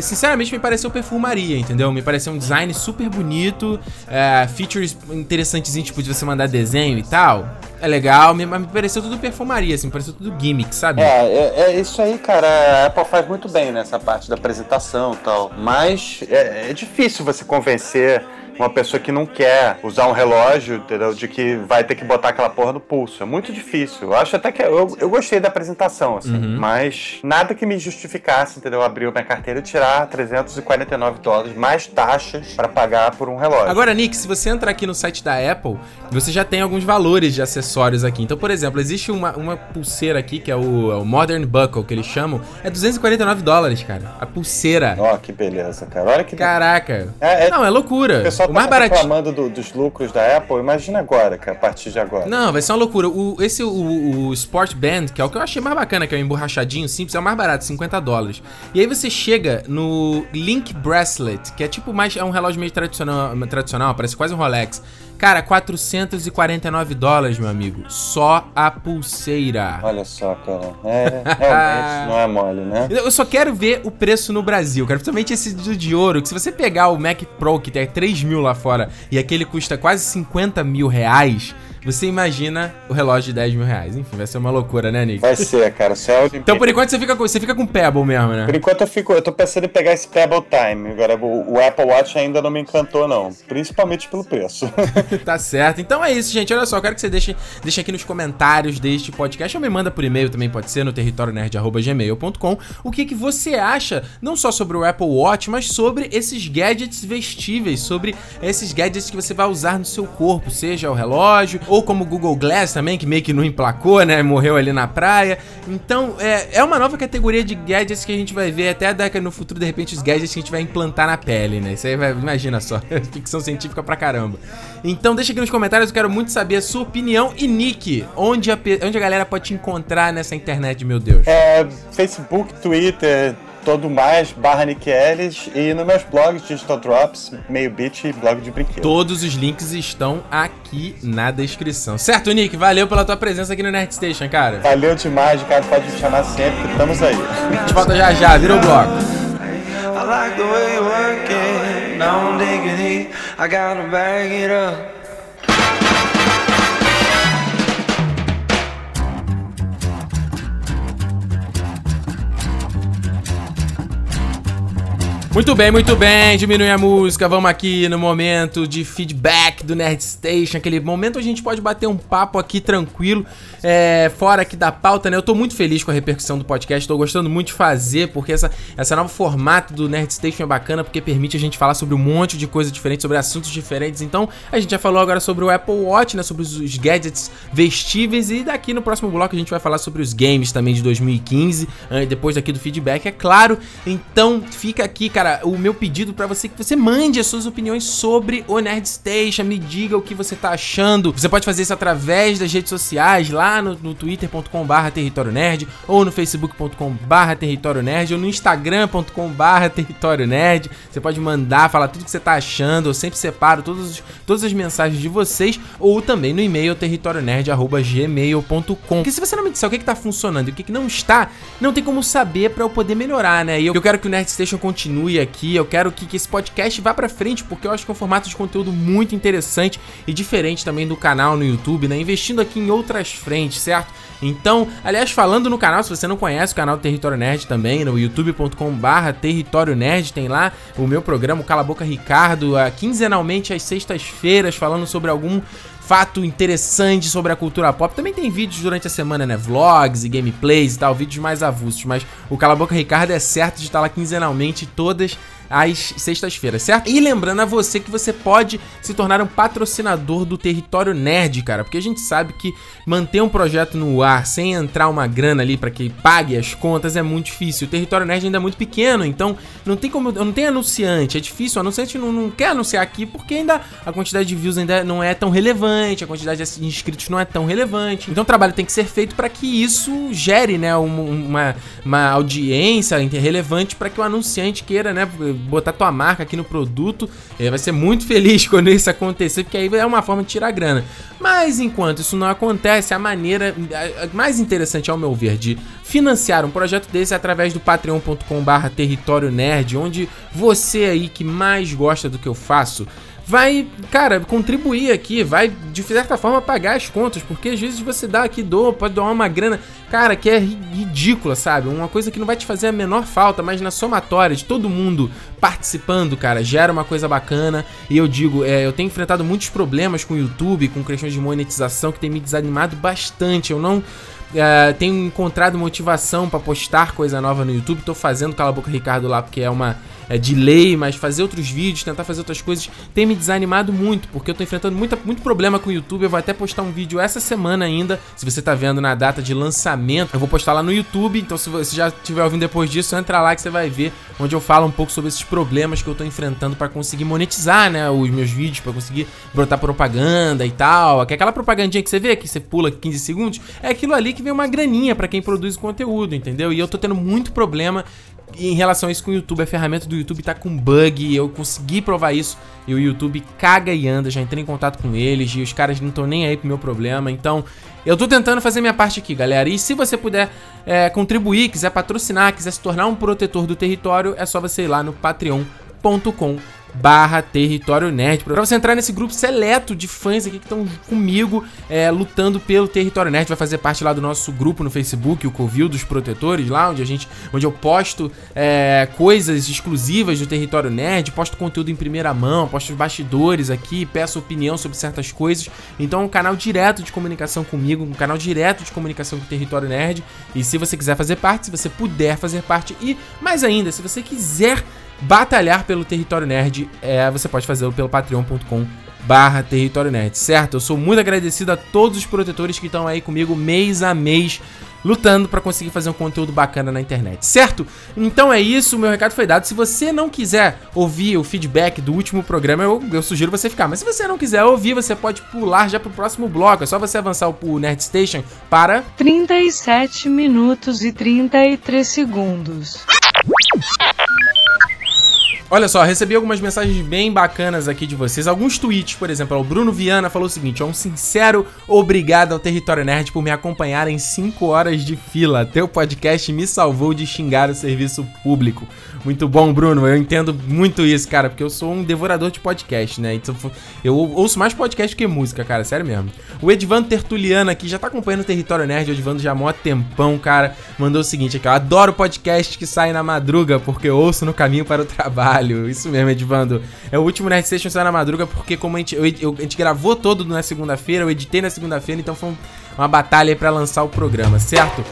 Speaker 1: sinceramente me pareceu perfumaria, entendeu? Me pareceu um design super bonito, é, features interessantes, tipo de você mandar desenho e tal. É legal, mas me pareceu tudo perfumaria, assim, me pareceu tudo gimmick, sabe?
Speaker 3: É, é, é, isso aí, cara. A Apple faz muito bem nessa parte da apresentação e tal. Mas é, é difícil você convencer uma pessoa que não quer usar um relógio, entendeu? De que vai ter que botar aquela porra no pulso. É muito difícil. Eu acho até que. Eu, eu gostei da apresentação, assim. Uhum. Mas nada que me justificasse, entendeu? Abrir minha carteira e tirar 349 dólares mais taxas para pagar por um relógio.
Speaker 1: Agora, Nick, se você entrar aqui no site da Apple, você já tem alguns valores de acessórios aqui. Então, por exemplo, existe uma, uma pulseira aqui que é o, é o Modern Buckle, que eles chamam. É 249 dólares, cara. A pulseira.
Speaker 3: Ó, oh, que beleza, cara. Olha que.
Speaker 1: Caraca. É, é... Não, é loucura.
Speaker 3: O pessoal o mais tá reclamando do, dos lucros da Apple, imagina agora, cara, a partir de agora.
Speaker 1: Não, vai ser uma loucura. O, esse, o, o Sport Band, que é o que eu achei mais bacana, que é o emborrachadinho simples, é o mais barato, 50 dólares. E aí você chega no Link Bracelet, que é tipo mais. É um relógio meio tradicional, tradicional parece quase um Rolex. Cara, 449 dólares, meu amigo. Só a pulseira.
Speaker 3: Olha só, cara. É, realmente não é mole, né?
Speaker 1: Eu só quero ver o preço no Brasil, cara. Principalmente esse de ouro. Que se você pegar o Mac Pro, que tem 3 mil lá fora, e aquele custa quase 50 mil reais você imagina o relógio de 10 mil reais. Enfim, vai ser uma loucura, né, Nick?
Speaker 3: Vai ser, cara.
Speaker 1: Céu de... Então, por enquanto, você fica, com, você fica com Pebble mesmo, né?
Speaker 3: Por enquanto, eu fico. Eu tô pensando em pegar esse Pebble Time. Agora, o, o Apple Watch ainda não me encantou, não. Principalmente pelo preço.
Speaker 1: tá certo. Então é isso, gente. Olha só, eu quero que você deixe, deixe aqui nos comentários deste podcast. Ou me manda por e-mail também, pode ser, no territorionerd.gmail.com. O que, que você acha, não só sobre o Apple Watch, mas sobre esses gadgets vestíveis, sobre esses gadgets que você vai usar no seu corpo, seja o relógio ou como Google Glass também, que meio que não emplacou, né? Morreu ali na praia. Então, é, é uma nova categoria de gadgets que a gente vai ver até daqui no futuro, de repente, os gadgets que a gente vai implantar na pele, né? Isso aí vai, imagina só, ficção científica pra caramba. Então, deixa aqui nos comentários, eu quero muito saber a sua opinião. E Nick, onde a, onde a galera pode te encontrar nessa internet, meu Deus?
Speaker 3: É, Facebook, Twitter, todo mais, barra Nick Ellis, e nos meus blogs, Digital Drops, Meio Beat e blog de brinquedo.
Speaker 1: Todos os links estão aqui na descrição. Certo, Nick? Valeu pela tua presença aqui no Nerd Station, cara.
Speaker 3: Valeu demais, cara. Pode me chamar sempre, estamos aí.
Speaker 1: A gente volta já já, vira o bloco. I like the way you work it, no diggity, I gotta bag it up. Muito bem, muito bem. Diminui a música. Vamos aqui no momento de feedback do Nerd Station. Aquele momento a gente pode bater um papo aqui tranquilo, é, fora aqui da pauta, né? Eu tô muito feliz com a repercussão do podcast. Tô gostando muito de fazer, porque essa, essa novo formato do Nerd Station é bacana, porque permite a gente falar sobre um monte de coisa diferente, sobre assuntos diferentes. Então, a gente já falou agora sobre o Apple Watch, né? Sobre os, os gadgets vestíveis. E daqui no próximo bloco a gente vai falar sobre os games também de 2015. Depois daqui do feedback, é claro. Então, fica aqui, cara cara, o meu pedido para você é que você mande as suas opiniões sobre o Nerd Station, me diga o que você tá achando. Você pode fazer isso através das redes sociais, lá no, no twitter.com/barra território nerd, ou no facebook.com/barra território nerd, ou no instagram.com/barra território nerd. Você pode mandar, falar tudo que você tá achando. Eu sempre separo todos, todas as mensagens de vocês, ou também no e-mail territorionerd@gmail.com. Porque se você não me disser o que, que tá funcionando e o que, que não está, não tem como saber para eu poder melhorar, né? E eu, eu quero que o Nerd Station continue aqui. Eu quero que, que esse podcast vá para frente, porque eu acho que é um formato de conteúdo muito interessante e diferente também do canal no YouTube, né? Investindo aqui em outras frentes, certo? Então, aliás, falando no canal, se você não conhece o canal Território Nerd também, no youtube.com/barra Território Nerd, tem lá o meu programa, Cala Boca Ricardo, quinzenalmente às sextas-feiras, falando sobre algum fato interessante sobre a cultura pop. Também tem vídeos durante a semana, né? Vlogs e gameplays e tal, vídeos mais avulsos. Mas o Cala Boca Ricardo é certo de estar lá quinzenalmente todas às sextas-feiras, certo? E lembrando a você que você pode se tornar um patrocinador do Território Nerd, cara, porque a gente sabe que manter um projeto no ar sem entrar uma grana ali para que pague as contas é muito difícil. O Território Nerd ainda é muito pequeno, então não tem como, não tem anunciante, é difícil. O anunciante não, não quer anunciar aqui porque ainda a quantidade de views ainda não é tão relevante, a quantidade de inscritos não é tão relevante. Então o trabalho tem que ser feito para que isso gere, né, uma, uma audiência relevante para que o anunciante queira, né, botar tua marca aqui no produto. É, vai ser muito feliz quando isso acontecer, porque aí é uma forma de tirar grana. Mas enquanto isso não acontece, a maneira mais interessante, ao meu ver, de financiar um projeto desse é através do patreon.com/barra território nerd, onde você aí que mais gosta do que eu faço vai, cara, contribuir aqui, vai de certa forma pagar as contas, porque às vezes você dá aqui, doa, pode doar uma grana, cara, que é ridícula, sabe? Uma coisa que não vai te fazer a menor falta, mas na somatória de todo mundo participando, cara, gera uma coisa bacana. E eu digo, é, eu tenho enfrentado muitos problemas com o YouTube, com questões de monetização que tem me desanimado bastante. Eu não é, tenho encontrado motivação para postar coisa nova no YouTube. Tô fazendo Cala Boca Ricardo lá porque é uma é, de lei, mas fazer outros vídeos, tentar fazer outras coisas, tem me desanimado muito, porque eu tô enfrentando muita, muito problema com o YouTube. Eu vou até postar um vídeo essa semana ainda, se você tá vendo na data de lançamento. Eu vou postar lá no YouTube, então se você já estiver ouvindo depois disso, entra lá que você vai ver onde eu falo um pouco sobre esses problemas que eu tô enfrentando para conseguir monetizar, né, os meus vídeos, para conseguir brotar propaganda e tal. Aquela propagandinha que você vê, que você pula 15 segundos, é aquilo ali que vem uma graninha para quem produz o conteúdo, entendeu? E eu tô tendo muito problema em relação a isso com o YouTube, a ferramenta do YouTube tá com bug, eu consegui provar isso, e o YouTube caga e anda, já entrei em contato com eles, e os caras não estão nem aí pro meu problema, então eu tô tentando fazer minha parte aqui, galera, e se você puder é, contribuir, quiser patrocinar, quiser se tornar um protetor do território, é só você ir lá no patreon.com barra Território Nerd, pra você entrar nesse grupo seleto de fãs aqui que estão comigo é, lutando pelo Território Nerd, vai fazer parte lá do nosso grupo no Facebook, o Covil dos Protetores, lá onde a gente, onde eu posto é, coisas exclusivas do Território Nerd, posto conteúdo em primeira mão, posto os bastidores aqui, peço opinião sobre certas coisas, então é um canal direto de comunicação comigo, um canal direto de comunicação com o Território Nerd, e se você quiser fazer parte, se você puder fazer parte, e mais ainda, se você quiser batalhar pelo território nerd, é, você pode fazê-lo pelo patreon.com barra território nerd, certo? Eu sou muito agradecido a todos os protetores que estão aí comigo mês a mês lutando para conseguir fazer um conteúdo bacana na internet, certo? Então é isso, meu recado foi dado. Se você não quiser ouvir o feedback do último programa, eu, eu sugiro você ficar. Mas se você não quiser ouvir, você pode pular já pro próximo bloco. É só você avançar o Nerd Station para
Speaker 2: 37 minutos e 33 segundos.
Speaker 1: Olha só, recebi algumas mensagens bem bacanas aqui de vocês. Alguns tweets, por exemplo. O Bruno Viana falou o seguinte: um sincero obrigado ao Território Nerd por me acompanhar em 5 horas de fila. Teu podcast me salvou de xingar o serviço público. Muito bom, Bruno. Eu entendo muito isso, cara, porque eu sou um devorador de podcast, né? Então, eu ouço mais podcast que música, cara, sério mesmo. O Edvando Tertuliano aqui já tá acompanhando o Território Nerd. O Edvando já há mó tempão, cara. Mandou o seguinte aqui: eu adoro podcast que sai na madruga, porque eu ouço no caminho para o trabalho. Isso mesmo, Edvando. É o último Nerd Station sai na madruga, porque como a gente, eu, eu, a gente gravou todo na segunda-feira, eu editei na segunda-feira, então foi uma batalha pra lançar o programa, certo?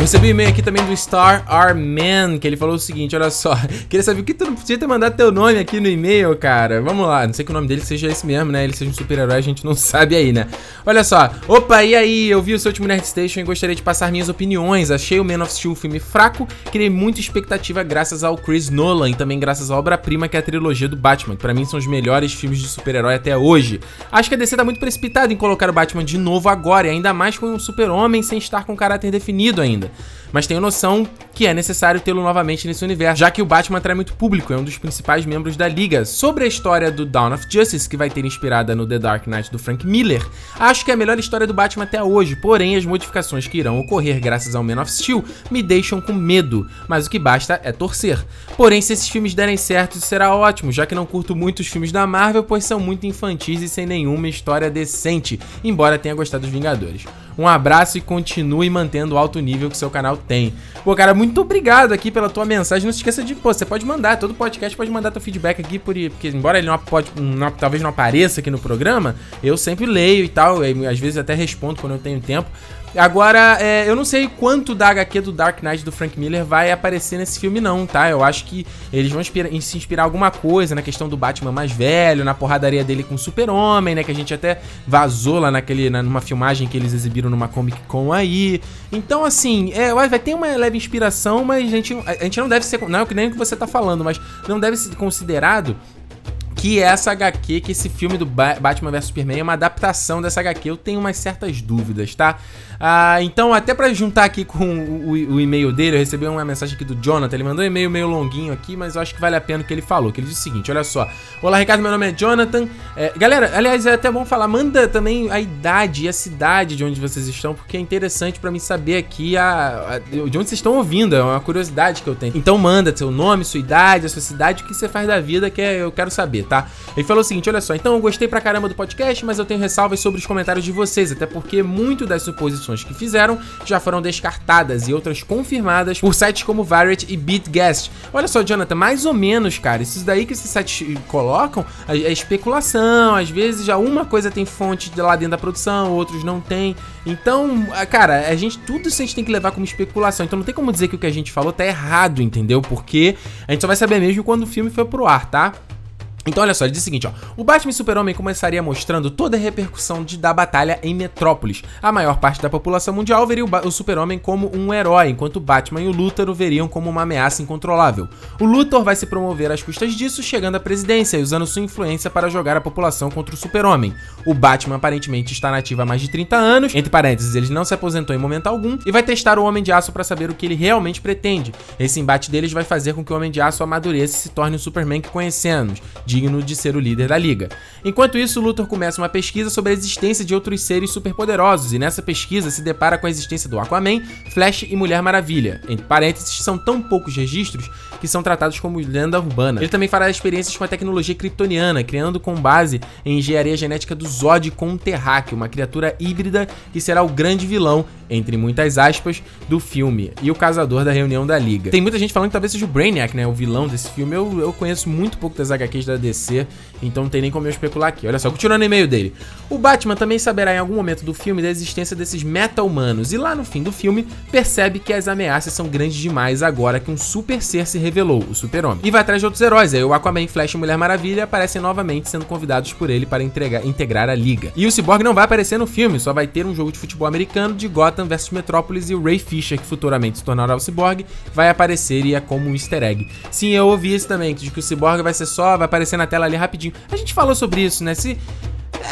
Speaker 1: Eu recebi um e-mail aqui também do Star R Man, que ele falou o seguinte, olha só. Queria saber o que tu não podia ter mandado teu nome aqui no e-mail, cara. Vamos lá, não sei que o nome dele seja esse mesmo, né? Ele seja um super-herói, a gente não sabe aí, né? Olha só. Opa, e aí? Eu vi o seu último Nerd Station e gostaria de passar minhas opiniões. Achei o Man of Steel um filme fraco, criei muita expectativa graças ao Chris Nolan e também graças à obra-prima que é a trilogia do Batman, que pra mim são os melhores filmes de super-herói até hoje. Acho que a DC tá muito precipitada em colocar o Batman de novo agora, e ainda mais com um super-homem sem estar com caráter definido ainda mas tenho noção que é necessário tê-lo novamente nesse universo, já que o Batman atrai muito público, é um dos principais membros da liga. Sobre a história do Dawn of Justice, que vai ter inspirada no The Dark Knight do Frank Miller, acho que é a melhor história do Batman até hoje, porém as modificações que irão ocorrer graças ao Man of Steel me deixam com medo, mas o que basta é torcer. Porém, se esses filmes derem certo, será ótimo, já que não curto muito os filmes da Marvel, pois são muito infantis e sem nenhuma história decente, embora tenha gostado dos Vingadores. Um abraço e continue mantendo o alto nível que seu canal tem. Pô, cara, muito obrigado aqui pela tua mensagem. Não se esqueça de, pô, você pode mandar, todo podcast pode mandar teu feedback aqui, por, porque embora ele não, pode, não, talvez não apareça aqui no programa, eu sempre leio e tal, e às vezes até respondo quando eu tenho tempo. Agora, é, eu não sei quanto da HQ do Dark Knight do Frank Miller vai aparecer nesse filme, não, tá? Eu acho que eles vão se inspirar alguma coisa na questão do Batman mais velho, na porradaria dele com o Super-Homem, né? Que a gente até vazou lá naquele, na, numa filmagem que eles exibiram numa Comic Con aí. Então, assim, é, vai ter uma leve inspiração, mas a gente, a gente não deve ser. Não é nem o que você tá falando, mas não deve ser considerado que essa HQ, que esse filme do Batman vs Superman é uma adaptação dessa HQ. Eu tenho umas certas dúvidas, tá? Ah, então, até para juntar aqui com o, o, o, e-mail dele, eu recebi uma mensagem aqui do Jonathan. Ele mandou um e-mail meio longuinho aqui, mas eu acho que vale a pena o que ele falou. Que ele disse o seguinte: olha só. Olá, Ricardo, meu nome é Jonathan. É, galera, aliás, é até bom falar, manda também a idade e a cidade de onde vocês estão, porque é interessante para mim saber aqui a, a, de onde vocês estão ouvindo. É uma curiosidade que eu tenho. Então, manda seu nome, sua idade, a sua cidade, o que você faz da vida, que é, eu quero saber, tá? Ele falou o seguinte: olha só, então eu gostei pra caramba do podcast, mas eu tenho ressalvas sobre os comentários de vocês, até porque muito das suposições que fizeram já foram descartadas e outras confirmadas por sites como Variety e BeatGuest. Olha só, Jonathan, mais ou menos, cara, isso daí que esses sites colocam é especulação, às vezes já uma coisa tem fonte de lá dentro da produção, outros não tem. Então, cara, a gente tudo isso a gente tem que levar como especulação. Então não tem como dizer que o que a gente falou tá errado, entendeu? Porque a gente só vai saber mesmo quando o filme for pro ar, tá? Então olha só, ele diz o seguinte, ó. O Batman e Super-Homem começaria mostrando toda a repercussão de, da batalha em Metrópolis. A maior parte da população mundial veria o, o Super-Homem como um herói, enquanto o Batman e o Luthor o veriam como uma ameaça incontrolável. O Luthor vai se promover às custas disso, chegando à presidência e usando sua influência para jogar a população contra o Super-Homem. O Batman aparentemente está nativo há mais de 30 anos, entre parênteses, ele não se aposentou em momento algum, e vai testar o Homem de Aço para saber o que ele realmente pretende. Esse embate deles vai fazer com que o Homem de Aço amadureça e se torne o Superman que conhecemos digno de ser o líder da liga. Enquanto isso, Luthor começa uma pesquisa sobre a existência de outros seres superpoderosos, e nessa pesquisa se depara com a existência do Aquaman, Flash e Mulher Maravilha. Entre parênteses, são tão poucos registros que são tratados como lenda urbana. Ele também fará experiências com a tecnologia kryptoniana, criando com base em engenharia genética do Zod com um terráqueo, uma criatura híbrida que será o grande vilão, entre muitas aspas, do filme, e o casador da reunião da Liga. Tem muita gente falando que talvez seja o Brainiac, né, o vilão desse filme. Eu, eu conheço muito pouco das HQs da DC, então não tem nem como eu especular aqui. Olha só, continuando o e-mail dele. O Batman também saberá em algum momento do filme da existência desses meta-humanos, e lá no fim do filme percebe que as ameaças são grandes demais agora que um super ser se revelou, o Super-Homem. E vai atrás de outros heróis, aí o Aquaman, Flash e Mulher Maravilha aparecem novamente sendo convidados por ele para entregar, integrar a liga. E o Cyborg não vai aparecer no filme, só vai ter um jogo de futebol americano de Gotham vs Metrópolis e o Ray Fisher, que futuramente se tornará o Cyborg, vai aparecer e é como um easter egg. Sim, eu ouvi isso também, de que o Cyborg vai ser só, vai aparecer na tela ali rapidinho. A gente falou sobre isso, né? Se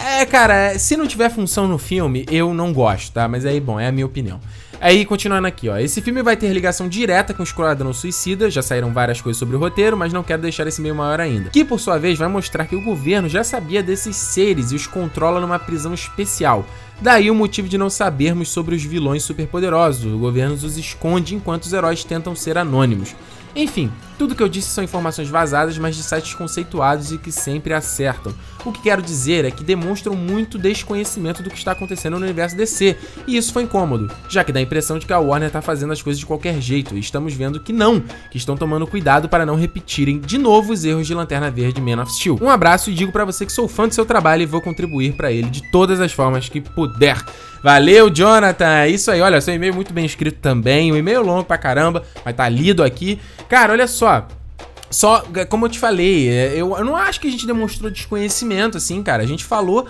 Speaker 1: É, cara, se não tiver função no filme, eu não gosto, tá? Mas aí, bom, é a minha opinião. Aí, continuando aqui, ó. Esse filme vai ter ligação direta com o Esquadrão Suicida. Já saíram várias coisas sobre o roteiro, mas não quero deixar esse meio maior ainda. Que, por sua vez, vai mostrar que o governo já sabia desses seres e os controla numa prisão especial. Daí o motivo de não sabermos sobre os vilões superpoderosos. O governo os esconde enquanto os heróis tentam ser anônimos. Enfim, tudo que eu disse são informações vazadas, mas de sites conceituados e que sempre acertam. O que quero dizer é que demonstram muito desconhecimento do que está acontecendo no universo DC, e isso foi incômodo, já que dá a impressão de que a Warner está fazendo as coisas de qualquer jeito, e estamos vendo que não, que estão tomando cuidado para não repetirem de novo os erros de Lanterna Verde Man of Steel. Um abraço e digo para você que sou fã do seu trabalho e vou contribuir para ele de todas as formas que puder. Valeu, Jonathan. É isso aí. Olha, seu e-mail muito bem escrito também. Um e-mail longo pra caramba, mas tá lido aqui. Cara, olha só. Só, como eu te falei, é, eu, eu não acho que a gente demonstrou desconhecimento, assim, cara. A gente falou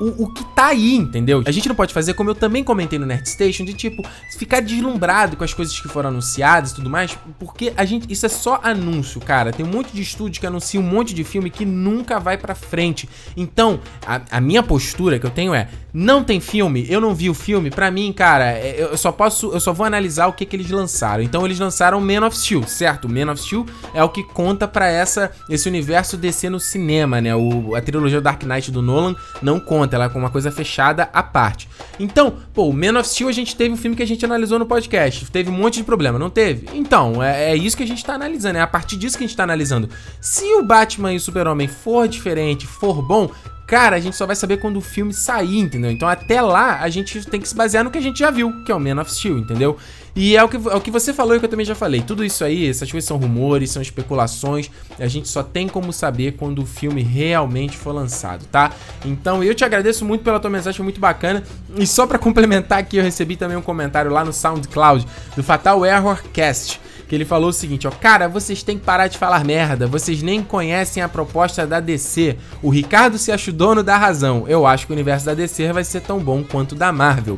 Speaker 1: o, o que tá aí, entendeu? A gente não pode fazer, como eu também comentei no Nerd Station, de tipo, ficar deslumbrado com as coisas que foram anunciadas e tudo mais, porque a gente. Isso é só anúncio, cara. Tem um monte de estúdio que anuncia um monte de filme que nunca vai pra frente. Então, a, a minha postura que eu tenho é: não tem filme, eu não vi o filme, pra mim, cara, é, eu só posso. Eu só vou analisar o que, que eles lançaram. Então, eles lançaram Man of Steel, certo? Man of Steel é o que conta para essa esse universo DC no cinema, né? O, a trilogia Dark Knight do Nolan não conta ela é com uma coisa fechada à parte. Então, pô, o Man of Steel a gente teve um filme que a gente analisou no podcast, teve um monte de problema, não teve? Então, é, é isso que a gente tá analisando, é a partir disso que a gente tá analisando. Se o Batman e o Super-Homem for diferente, for bom, Cara, a gente só vai saber quando o filme sair, entendeu? Então até lá a gente tem que se basear no que a gente já viu, que é o Man of Steel, entendeu? E é o que, é o que você falou e que eu também já falei. Tudo isso aí, essas coisas são rumores, são especulações. A gente só tem como saber quando o filme realmente for lançado, tá? Então eu te agradeço muito pela tua mensagem, muito bacana. E só para complementar aqui, eu recebi também um comentário lá no SoundCloud do Fatal Error Cast que ele falou o seguinte, ó, cara, vocês têm que parar de falar merda, vocês nem conhecem a proposta da DC. O Ricardo se acha o dono da razão. Eu acho que o universo da DC vai ser tão bom quanto o da Marvel.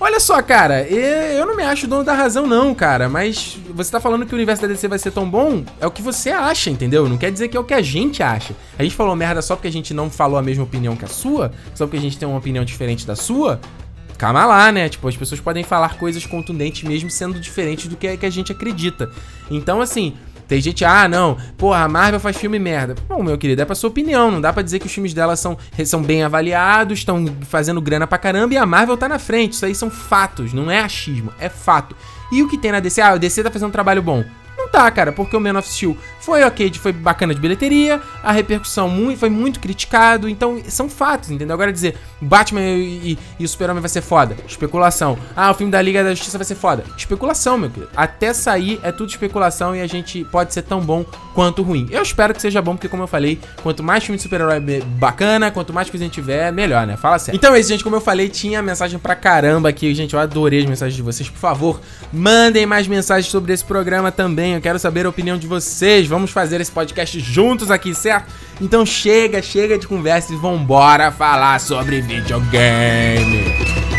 Speaker 1: Olha só, cara, eu não me acho dono da razão, não, cara. Mas você tá falando que o universo da DC vai ser tão bom? É o que você acha, entendeu? Não quer dizer que é o que a gente acha. A gente falou merda só porque a gente não falou a mesma opinião que a sua? Só porque a gente tem uma opinião diferente da sua? calma lá, né? Tipo, as pessoas podem falar coisas contundentes mesmo sendo diferentes do que, que a gente acredita. Então, assim, tem gente, ah, não, porra, a Marvel faz filme merda. Bom, meu querido, é pra sua opinião. Não dá para dizer que os filmes dela são, são bem avaliados, estão fazendo grana pra caramba e a Marvel tá na frente. Isso aí são fatos, não é achismo, é fato. E o que tem na DC? Ah, o DC tá fazendo um trabalho bom. Não tá, cara, porque o Man of Steel foi ok, foi bacana de bilheteria, a repercussão foi muito criticado, então são fatos, entendeu? Agora dizer, Batman e, e, e Super-Homem vai ser foda, especulação. Ah, o filme da Liga da Justiça vai ser foda, especulação, meu querido. Até sair é tudo especulação e a gente pode ser tão bom quanto ruim. Eu espero que seja bom, porque como eu falei, quanto mais filme de super-herói bacana, quanto mais coisa a gente tiver, melhor, né? Fala sério. Então é isso, gente, como eu falei, tinha mensagem pra caramba aqui, gente, eu adorei as mensagens de vocês. Por favor, mandem mais mensagens sobre esse programa também, eu quero saber a opinião de vocês. Vamos fazer esse podcast juntos aqui, certo? Então chega, chega de conversa e vambora falar sobre videogame.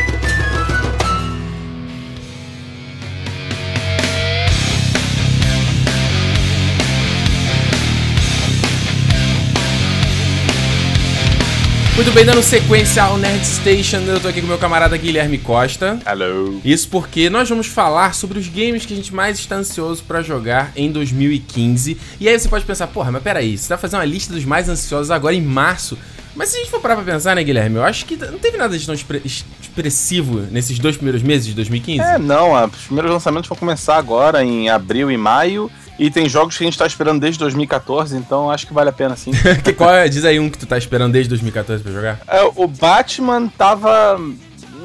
Speaker 1: Muito bem, dando sequência ao Nerd Station, eu tô aqui com meu camarada Guilherme Costa.
Speaker 3: Hello.
Speaker 1: Isso porque nós vamos falar sobre os games que a gente mais está ansioso para jogar em 2015. E aí você pode pensar, porra, mas peraí, você tá fazendo uma lista dos mais ansiosos agora em março. Mas se a gente for parar pra pensar, né, Guilherme? Eu acho que não teve nada de tão expressivo nesses dois primeiros meses de 2015.
Speaker 3: É, não. Os primeiros lançamentos vão começar agora em abril e maio. E tem jogos que a gente tá esperando desde 2014, então acho que vale a pena sim.
Speaker 1: que, qual é? Diz aí um que tu tá esperando desde 2014 pra jogar.
Speaker 3: É, o Batman tava.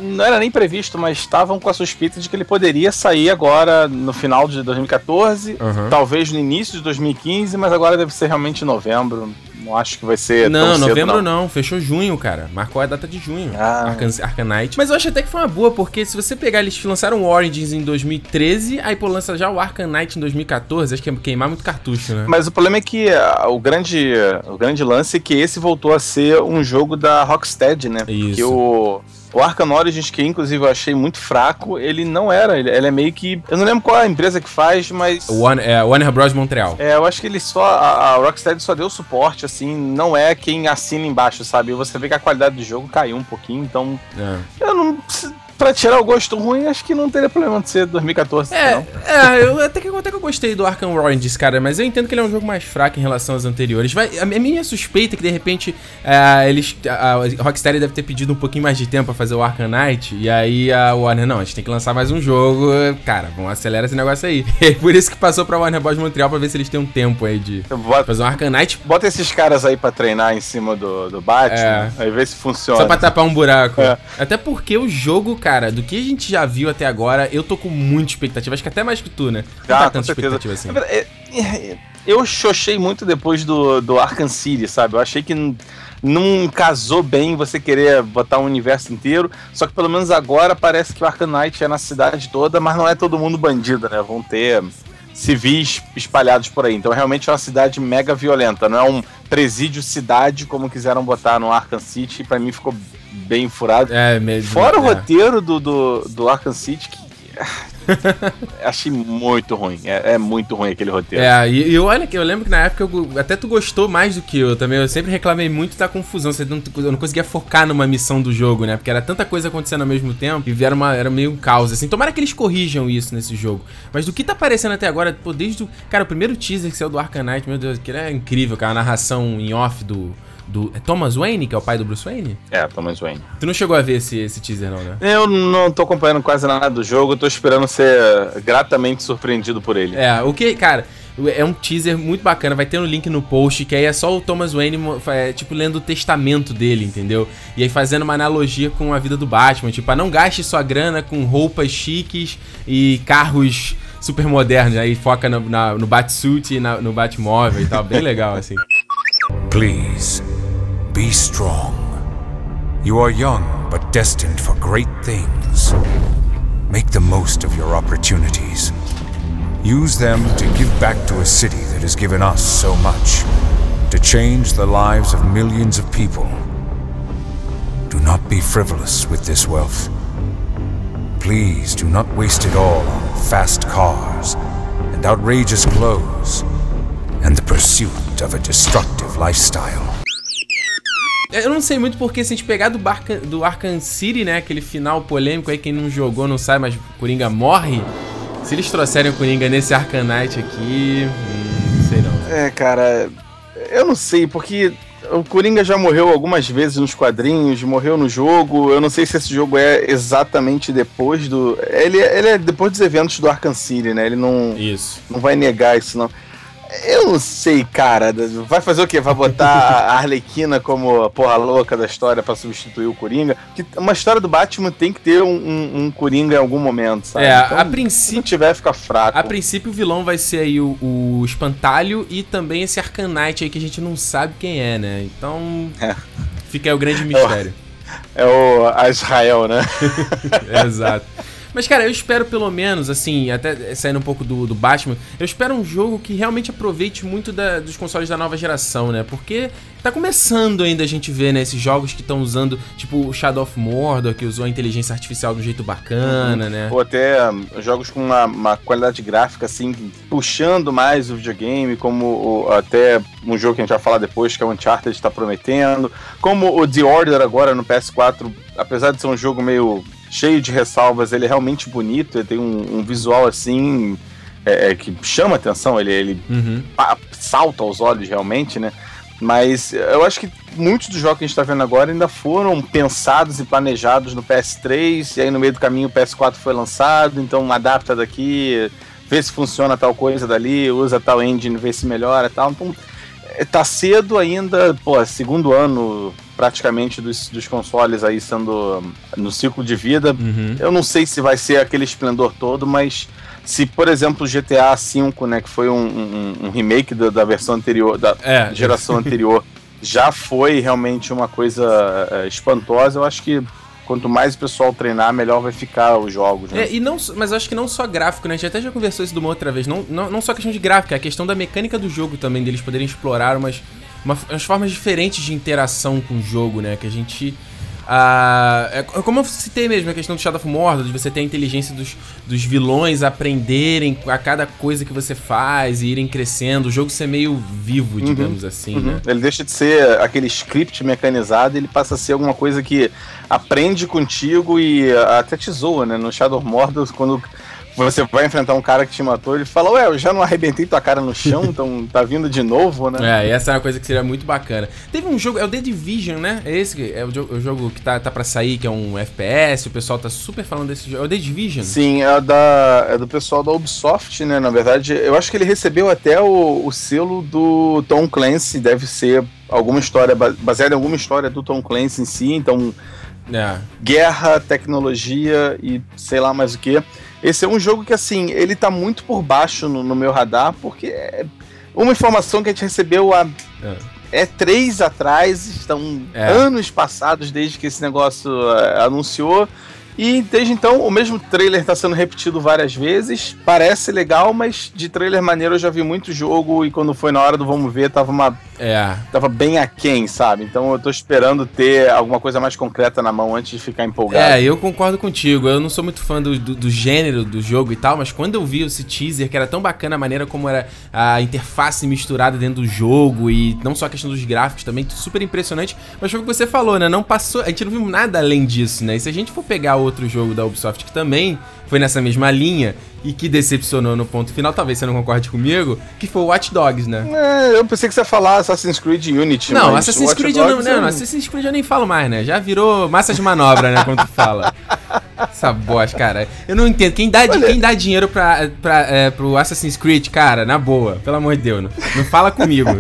Speaker 3: Não era nem previsto, mas estavam com a suspeita de que ele poderia sair agora no final de 2014, uhum. talvez no início de 2015, mas agora deve ser realmente em novembro. Não acho que vai ser.
Speaker 1: Não, novembro cedo, não. não. Fechou junho, cara. Marcou a data de junho. Ah. Arcan Arcanite. Mas eu acho até que foi uma boa, porque se você pegar, eles lançaram o Origins em 2013, aí pô, lança já o Arcanite em 2014. Acho que é queimar muito cartucho, né?
Speaker 3: Mas o problema é que uh, o, grande, o grande lance é que esse voltou a ser um jogo da Rocksteady, né?
Speaker 1: Isso.
Speaker 3: Que o
Speaker 4: O Arkham Origins, que inclusive eu achei muito fraco, ele não era. Ele, ele é meio que. Eu não lembro qual é a empresa que faz, mas.
Speaker 1: O One, é, Warner Bros. Montreal.
Speaker 4: É, eu acho que ele só. A, a Rocksteady só deu suporte, assim, não é quem assina embaixo, sabe? Você vê que a qualidade do jogo caiu um pouquinho, então. É. Eu não pra tirar o gosto ruim, acho que não teria problema de ser 2014.
Speaker 1: É,
Speaker 4: não.
Speaker 1: é eu, até, que, até que eu gostei do Arkham Origins, cara, mas eu entendo que ele é um jogo mais fraco em relação aos anteriores. Vai, a minha suspeita é que de repente é, eles, a, a Rocksteady deve ter pedido um pouquinho mais de tempo pra fazer o Arkham Knight, e aí a Warner, não, a gente tem que lançar mais um jogo, cara, vamos acelerar esse negócio aí. E por isso que passou pra Warner Bros. Montreal pra ver se eles têm um tempo aí de
Speaker 4: bota, fazer um Arkham Knight. Bota esses caras aí pra treinar em cima do, do Batman, é. aí vê se funciona.
Speaker 1: Só pra tapar um buraco. É. Até porque o jogo, cara, do que a gente já viu até agora, eu tô com muita expectativa. Acho que até mais que tu, né?
Speaker 4: Não ah, tá tanta expectativa assim. É, é, eu xoxei muito depois do, do Arkham City, sabe? Eu achei que não casou bem você querer botar um universo inteiro. Só que pelo menos agora parece que o Arkham Knight é na cidade toda, mas não é todo mundo bandido, né? Vão ter civis espalhados por aí. Então realmente é uma cidade mega violenta. Não é um presídio cidade como quiseram botar no Arkham City. Para mim ficou bem furado.
Speaker 1: É, mesmo.
Speaker 4: Fora é. o roteiro do, do, do Arkham City, que Achei muito ruim. É, é, muito ruim aquele roteiro.
Speaker 1: É, e, e olha que eu lembro que na época eu, até tu gostou mais do que eu também. Eu sempre reclamei muito da confusão. Você não, eu não conseguia focar numa missão do jogo, né? Porque era tanta coisa acontecendo ao mesmo tempo e era, uma, era meio um caos, assim. Tomara que eles corrijam isso nesse jogo. Mas do que tá aparecendo até agora, pô, desde o. Cara, o primeiro teaser que saiu do Arkham Knight, meu Deus, que é incrível, cara. A narração em off do do. É Thomas Wayne, que é o pai do Bruce Wayne?
Speaker 4: É, Thomas Wayne.
Speaker 1: Tu não chegou a ver esse, esse teaser, não, né?
Speaker 4: Eu não tô acompanhando quase nada do jogo, tô esperando ser gratamente surpreendido por ele.
Speaker 1: É, o que, cara. É um teaser muito bacana, vai ter um link no post, que aí é só o Thomas Wayne, é, tipo, lendo o testamento dele, entendeu? E aí fazendo uma analogia com a vida do Batman, tipo, ah, não gaste sua grana com roupas chiques e carros super modernos, aí foca no, na, no Batsuit e na, no Batmóvel e tal, bem legal, assim. Please, be strong. You are young, but destined for great things. Make the most of your opportunities. Use them to give back to a city that has given us so much, to change the lives of millions of people. Do not be frivolous with this wealth. Please do not waste it all on fast cars and outrageous clothes and the pursuit of a destructive lifestyle. Eu não sei muito porque se a gente pegar do, Barca, do Arkham City, né, aquele final polêmico aí, quem não jogou não sabe, mas Coringa morre. Se eles trouxerem o Coringa nesse Arkham Knight aqui, hum, não sei não.
Speaker 4: É, cara, eu não sei, porque o Coringa já morreu algumas vezes nos quadrinhos, morreu no jogo. Eu não sei se esse jogo é exatamente depois do. Ele, ele é depois dos eventos do Arkham City, né? Ele não.
Speaker 1: Isso.
Speaker 4: Não vai negar isso, não. Eu não sei, cara. Vai fazer o quê? Vai botar a Arlequina como a porra louca da história para substituir o Coringa? Que uma história do Batman tem que ter um, um, um Coringa em algum momento, sabe?
Speaker 1: É, então, a princípio. Se não
Speaker 4: tiver, fica fraco.
Speaker 1: A princípio, o vilão vai ser aí o, o Espantalho e também esse Arcanite aí que a gente não sabe quem é, né? Então. É. Fica aí o grande mistério.
Speaker 4: É o, é o Israel, né?
Speaker 1: Exato. Mas, cara, eu espero pelo menos, assim, até saindo um pouco do, do Batman, eu espero um jogo que realmente aproveite muito da, dos consoles da nova geração, né? Porque tá começando ainda a gente ver, né, esses jogos que estão usando, tipo o Shadow of Mordor, que usou a inteligência artificial de um jeito bacana, né?
Speaker 4: Ou até um, jogos com uma, uma, qualidade gráfica, assim, puxando mais o videogame, como o, até um jogo que a gente vai falar depois, que é o Uncharted está prometendo, como o The Order agora no PS4, apesar de ser um jogo meio cheio de ressalvas, ele é realmente bonito, ele tem um, um visual assim é, é, que chama atenção, ele, ele uhum. salta aos olhos realmente, né? Mas eu acho que muitos dos jogos que a gente está vendo agora ainda foram pensados e planejados no PS3, e aí no meio do caminho o PS4 foi lançado, então adapta daqui, vê se funciona tal coisa dali, usa tal engine, vê se melhora tal. Então tá cedo ainda, pô, segundo ano praticamente dos, dos consoles aí sendo no ciclo de vida. Uhum. Eu não sei se vai ser aquele esplendor todo, mas se, por exemplo, o GTA V, né, que foi um, um, um remake da, da, versão anterior, da é. geração anterior, já foi realmente uma coisa é, espantosa, eu acho que quanto mais o pessoal treinar, melhor vai ficar os jogos.
Speaker 1: Né? É, e não, mas acho que não só gráfico, né? A gente até já conversou isso de uma outra vez. Não, não, não só questão de gráfico, é a questão da mecânica do jogo também, deles poderem explorar umas, uma, umas formas diferentes de interação com o jogo, né? Que a gente Ah, é, como eu citei mesmo, a questão do Shadow of Mordor, de você ter a inteligência dos, dos vilões aprenderem a cada coisa que você faz e irem crescendo, o jogo ser meio vivo, uhum. digamos uhum, assim, uhum. né?
Speaker 4: Ele deixa de ser aquele script mecanizado, ele passa a ser alguma coisa que aprende contigo e até te zoa, né? No Shadow of Mordor, quando você vai enfrentar um cara que te matou, ele fala, ué, eu já não arrebentei tua cara no chão, então tá vindo de novo, né?
Speaker 1: É, essa é uma coisa que seria muito bacana. Teve um jogo, é o The Division, né? É esse é o jogo, o jogo que tá, tá pra sair, que é um FPS, o pessoal tá super falando desse jogo. É o The Division?
Speaker 4: Sim, é, da, é do pessoal da Ubisoft, né? Na verdade, eu acho que ele recebeu até o, o selo do Tom Clancy, deve ser alguma história, baseada em alguma história do Tom Clancy em si, então... É. Guerra, tecnologia e sei lá mais o que. Esse é um jogo que, assim, ele tá muito por baixo no, no meu radar, porque é uma informação que a gente recebeu há. É. é três atrás, estão é. anos passados desde que esse negócio uh, anunciou. E desde então, o mesmo trailer está sendo repetido várias vezes. Parece legal, mas de trailer maneiro eu já vi muito jogo e quando foi na hora do vamos ver, tava uma. É. Tava bem aquém, sabe? Então eu tô esperando ter alguma coisa mais concreta na mão antes de ficar empolgado.
Speaker 1: É, eu concordo contigo. Eu não sou muito fã do, do, do gênero do jogo e tal, mas quando eu vi esse teaser, que era tão bacana a maneira como era a interface misturada dentro do jogo e não só a questão dos gráficos também, super impressionante. Mas foi o que você falou, né? Não passou. A gente não viu nada além disso, né? E se a gente for pegar outro jogo da Ubisoft que também foi nessa mesma linha e que decepcionou no ponto final, talvez você não concorde comigo, que foi o Watch Dogs, né?
Speaker 4: É, eu pensei que você ia falar Assassin's Creed Unity.
Speaker 1: Não, Assassin's Watch Creed Dogs eu não, não, Assassin's Creed eu nem falo mais, né? Já virou massa de manobra, né, quando tu fala. Essa bosta, cara. Eu não entendo. Quem dá, quem dá dinheiro pra, pra, é, pro Assassin's Creed, cara, na boa, pelo amor de Deus, não, não fala comigo.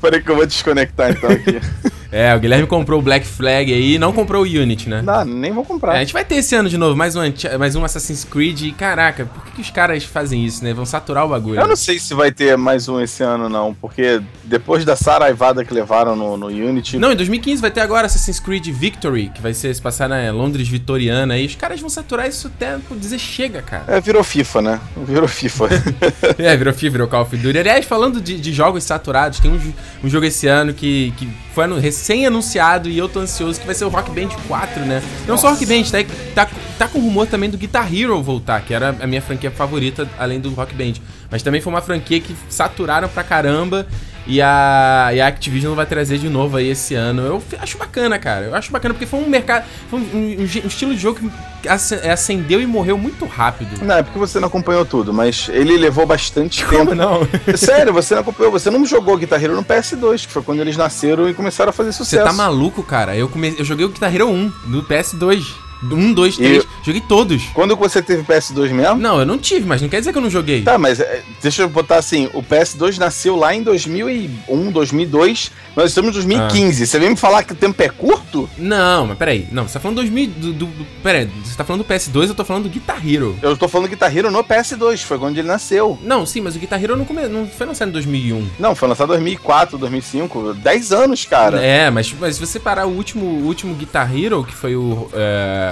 Speaker 4: Peraí que eu vou desconectar então aqui.
Speaker 1: É, o Guilherme comprou o Black Flag aí e não comprou o Unity, né?
Speaker 4: Não, nem vou comprar.
Speaker 1: É, a gente vai ter esse ano de novo mais um, mais um Assassin's Creed e, caraca, por que, que os caras fazem isso, né? Vão saturar o bagulho.
Speaker 4: Eu não sei se vai ter mais um esse ano, não, porque depois da saraivada que levaram no, no Unity...
Speaker 1: Não, em 2015 vai ter agora Assassin's Creed Victory, que vai ser se passar na Londres vitoriana, e os caras vão saturar isso até dizer chega, cara.
Speaker 4: É, virou FIFA, né? Virou FIFA.
Speaker 1: é, virou FIFA, virou Call of Duty. Aliás, falando de, de jogos saturados, tem um, um jogo esse ano que, que foi recém-anunciado e eu tô ansioso que vai ser o Rock Band 4, né? Não Nossa. só Rock Band, tá, tá, tá com rumor também do Guitar Hero voltar, que era a minha franquia favorita além do Rock Band. Mas também foi uma franquia que saturaram pra caramba e a, e a Activision vai trazer de novo aí esse ano. Eu acho bacana, cara. Eu acho bacana porque foi um mercado. Foi um, um, um estilo de jogo que acendeu e morreu muito rápido.
Speaker 4: Não, é porque você não acompanhou tudo, mas ele levou bastante
Speaker 1: Como
Speaker 4: tempo.
Speaker 1: não?
Speaker 4: Sério, você não acompanhou. Você não jogou Guitar Hero no PS2, que foi quando eles nasceram e começaram a fazer sucesso.
Speaker 1: Você tá maluco, cara? Eu, come... eu joguei o Guitar Hero 1 no PS2. Um, dois, três. E... Joguei todos.
Speaker 4: Quando você teve PS2 mesmo?
Speaker 1: Não, eu não tive, mas não quer dizer que eu não joguei.
Speaker 4: Tá, mas é, deixa eu botar assim: o PS2 nasceu lá em 2001, 2002. Nós estamos em 2015. Ah. Você vem me falar que o tempo é curto?
Speaker 1: Não, mas peraí. Não, você tá falando 2000. Do, do, do, peraí, você tá falando do PS2, eu tô falando do Guitar Hero.
Speaker 4: Eu tô falando do Guitar Hero no PS2, foi quando ele nasceu.
Speaker 1: Não, sim, mas o Guitar Hero não, come... não foi lançado em 2001.
Speaker 4: Não, foi lançado em 2004, 2005. 10 anos, cara.
Speaker 1: É, mas, mas se você parar o último, o último Guitar Hero, que foi o. É...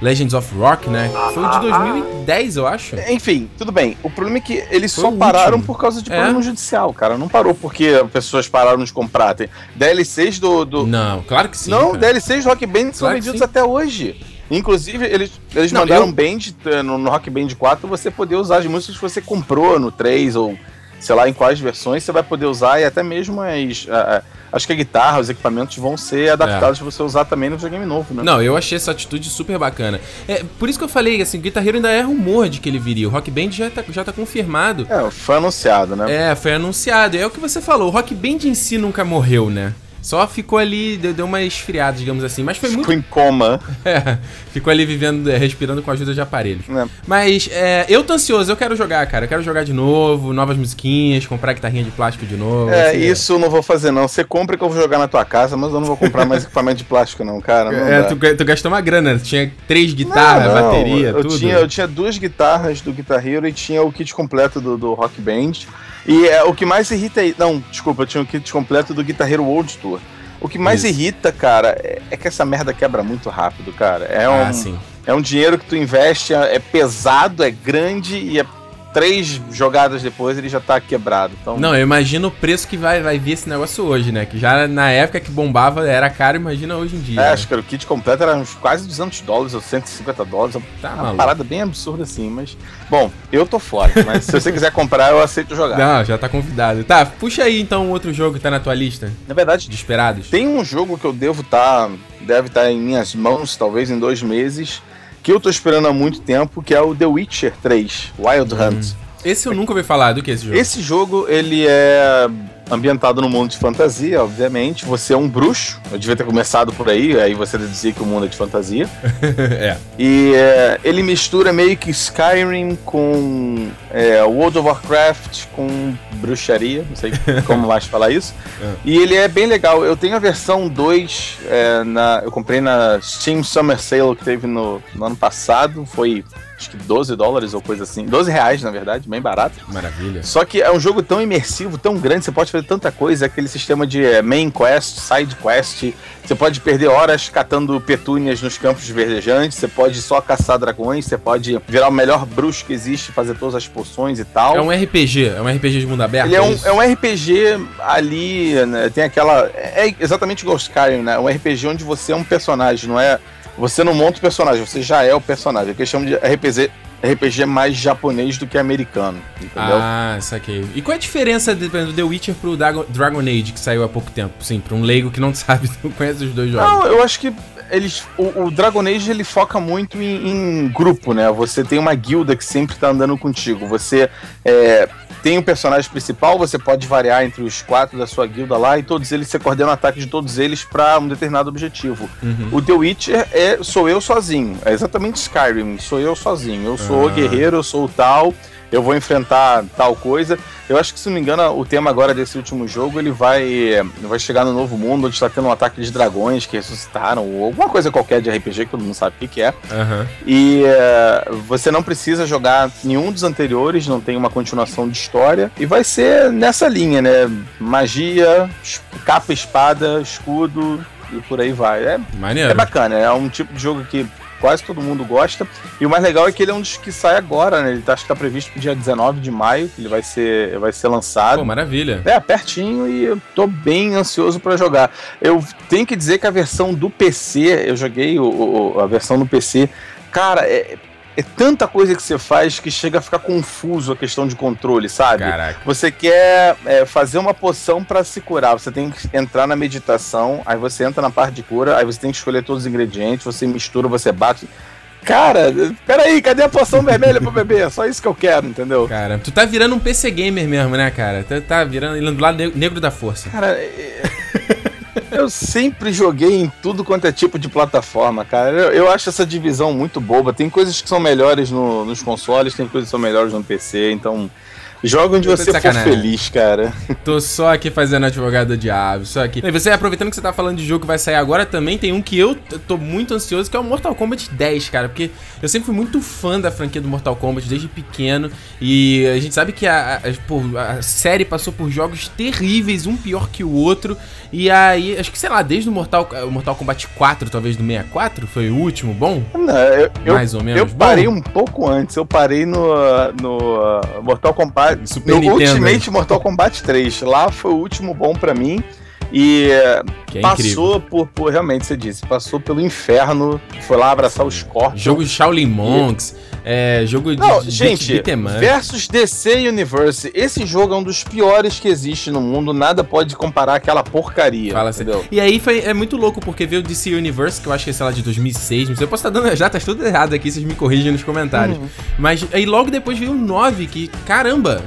Speaker 1: Legends of Rock, né? Foi de 2010, eu acho.
Speaker 4: Enfim, tudo bem. O problema é que eles Foi só pararam por causa de é? problema judicial, cara. Não parou porque pessoas pararam de comprar. Tem DLCs do, do...
Speaker 1: Não, claro que sim.
Speaker 4: Não,
Speaker 1: cara.
Speaker 4: DLCs do Rock Band são claro vendidos até hoje. Inclusive, eles, eles não, mandaram eu... Band eh, no, no Rock Band 4 você poder usar as músicas que você comprou no 3 ou sei lá em quais versões você vai poder usar e até mesmo as. acho que a guitarra, os equipamentos vão ser adaptados é. para você usar também no videogame novo, né?
Speaker 1: Não, eu achei essa atitude super bacana. É, por isso que eu falei, assim, o Guitar Hero ainda é rumor de que ele viria. O Rock Band já tá, já tá confirmado.
Speaker 4: É, foi anunciado, né?
Speaker 1: É, foi anunciado. É o que você falou, o Rock Band em si nunca morreu, né? Só ficou ali, deu, deu uma esfriada, digamos assim. Mas foi muito.
Speaker 4: Ficou em coma.
Speaker 1: É, ficou ali vivendo, é, respirando com a ajuda de aparelhos. É. Mas é, eu tô ansioso, eu quero jogar, cara. Eu quero jogar de novo, novas musiquinhas, comprar guitarrinha de plástico de novo.
Speaker 4: É, assim, isso eu não vou fazer, não. Você compra que eu vou jogar na tua casa, mas eu não vou comprar mais equipamento de plástico, não, cara. Não
Speaker 1: é, tu, tu, gastou uma grana, tinha três guitarras, não, não, bateria,
Speaker 4: eu
Speaker 1: tudo.
Speaker 4: Tinha, eu tinha duas guitarras do Guitar Hero e tinha o kit completo do, do Rock Band. E é, o que mais irrita aí. Não, desculpa, eu tinha o kit completo do Guitar Hero World Tour. O que mais Isso. irrita, cara, é, é, que essa merda quebra muito rápido, cara. É ah, um, sim. é um dinheiro que tu investe, é, é pesado, é grande e é três jogadas depois ele já tá quebrado. Então...
Speaker 1: Não, eu imagino o preço que vai, vai vir esse negócio hoje, né? Que já na época que bombava era caro, imagina hoje em dia. É,
Speaker 4: né? acho que o kit completo era uns quase 200 dólares ou 150 dólares. Tá uma maluco. parada bem absurda assim, mas. Bom, eu tô fora, mas se você quiser comprar, eu aceito jogar.
Speaker 1: Não, já tá convidado. Tá, puxa aí então outro jogo que tá na tua lista.
Speaker 4: Na verdade, de esperados. Tem um jogo que eu devo estar. Tá, deve estar tá em minhas mãos, talvez em dois meses que eu tô esperando há muito tempo, que é o The Witcher 3, Wild hum. Hunt.
Speaker 1: Esse eu nunca ouvi falar do que é esse jogo.
Speaker 4: Esse jogo, ele é ambientado no mundo de fantasia, obviamente. Você é um bruxo. Eu devia ter começado por aí, aí você dizia que o mundo é de fantasia. é. E é, ele mistura meio que Skyrim com é, World of Warcraft com bruxaria, não sei como mais falar isso. É. E ele é bem legal. Eu tenho a versão 2, é, na, eu comprei na Steam Summer Sale que teve no, no ano passado. Foi acho que 12 dólares ou coisa assim. 12 reais, na verdade, bem barato.
Speaker 1: Maravilha.
Speaker 4: Só que é um jogo tão imersivo, tão grande, você pode fazer tanta coisa. É aquele sistema de é, main quest, side quest. Você pode perder horas catando petúnias nos campos verdejantes. Você pode só caçar dragões. Você pode virar o melhor bruxo que existe, fazer todas as poções e tal.
Speaker 1: É um RPG, é um RPG de mundo aberto.
Speaker 4: Ele é, é um, é um RPG ali, né, tem aquela. É exatamente igual Skyrim, né? Um RPG onde você é um personagem, não é você não monta o personagem, você já é o personagem. É que chama de RPG, RPG mais japonês do que americano, entendeu?
Speaker 1: Ah, saquei. E qual é a diferença do The Witcher pro Dragon Age, que saiu há pouco tempo? Sim, pra um leigo que não sabe, não conhece os dois jogos. Não,
Speaker 4: eu acho que eles, o, o Dragon Age ele foca muito em, em, grupo, né? Você tem uma guilda que sempre tá andando contigo. Você é, tem o um personagem principal, você pode variar entre os quatro da sua guilda lá e todos eles, você coordena o ataque de todos eles para um determinado objetivo. Uhum. O The Witcher é, sou eu sozinho, é exatamente Skyrim, sou eu sozinho. Eu sou ah. o guerreiro, eu sou o tal, eu vou enfrentar tal coisa. Eu acho que, se não me engano, o tema agora desse último jogo, ele vai, vai chegar no novo mundo, onde está tendo um ataque de dragões que ressuscitaram, ou alguma coisa qualquer de RPG que todo mundo sabe o que, é. Uhum. E uh, você não precisa jogar nenhum dos anteriores, não tem uma continuação de história, e vai ser nessa linha, né? Magia, capa, espada, escudo, e por aí vai. É, Maneiro. é bacana, é um tipo de jogo que quase todo mundo gosta. E o mais legal é que ele é um dos que sai agora, né? Ele tá, acho que tá previsto pro dia 19 de maio, ele vai ser, vai ser lançado. Pô,
Speaker 1: maravilha.
Speaker 4: É, pertinho e eu tô bem ansioso para jogar. Eu tenho que dizer que a versão do PC, eu joguei o, o a versão do PC, cara, é, é tanta coisa que você faz que chega a ficar confuso a questão de controle, sabe? Caraca. Você quer é, fazer uma poção para se curar, você tem que entrar na meditação, aí você entra na parte de cura, aí você tem que escolher todos os ingredientes, você mistura, você bate. Cara, peraí, cadê a poção vermelha pra beber? É só isso que eu quero, entendeu?
Speaker 1: Cara, tu tá virando um PC gamer mesmo, né, cara? Tu tá virando do lado negro da força.
Speaker 4: Cara, é... Eu sempre joguei em tudo quanto é tipo de plataforma, cara. Eu, eu acho essa divisão muito boba. Tem coisas que são melhores no, nos consoles, tem coisas que são melhores no PC, então Joga onde você for feliz, cara.
Speaker 1: Tô só aqui fazendo advogado do diabo, só aqui. E você, aproveitando que você tá falando de jogo que vai sair agora, também tem um que eu tô muito ansioso, que é o Mortal Kombat 10, cara. Porque eu sempre fui muito fã da franquia do Mortal Kombat desde pequeno. E a gente sabe que a, a, a série passou por jogos terríveis, um pior que o outro. E aí, acho que, sei lá, desde o Mortal, Mortal Kombat 4, talvez do 64, foi o último bom?
Speaker 4: Não, eu, Mais ou menos. Eu parei um pouco antes, eu parei no, no Mortal Kombat Super no Nintendo. Ultimate Mortal Kombat 3. Lá foi o último bom para mim. E é passou por, por, realmente, você disse, passou pelo inferno, foi lá abraçar os corpos.
Speaker 1: Jogo de Shaolin Monks, e... é, jogo
Speaker 4: Não, de, gente, de versus DC Universe, esse jogo é um dos piores que existe no mundo, nada pode comparar aquela porcaria,
Speaker 1: Fala assim. entendeu? Assim. E aí foi, é muito louco, porque veio o DC Universe, que eu acho que é, sei lá, de 2006, não sei, eu posso estar dando, já tá tudo errado aqui, vocês me corrigem nos comentários. Uhum. Mas aí logo depois veio o 9, que, caramba,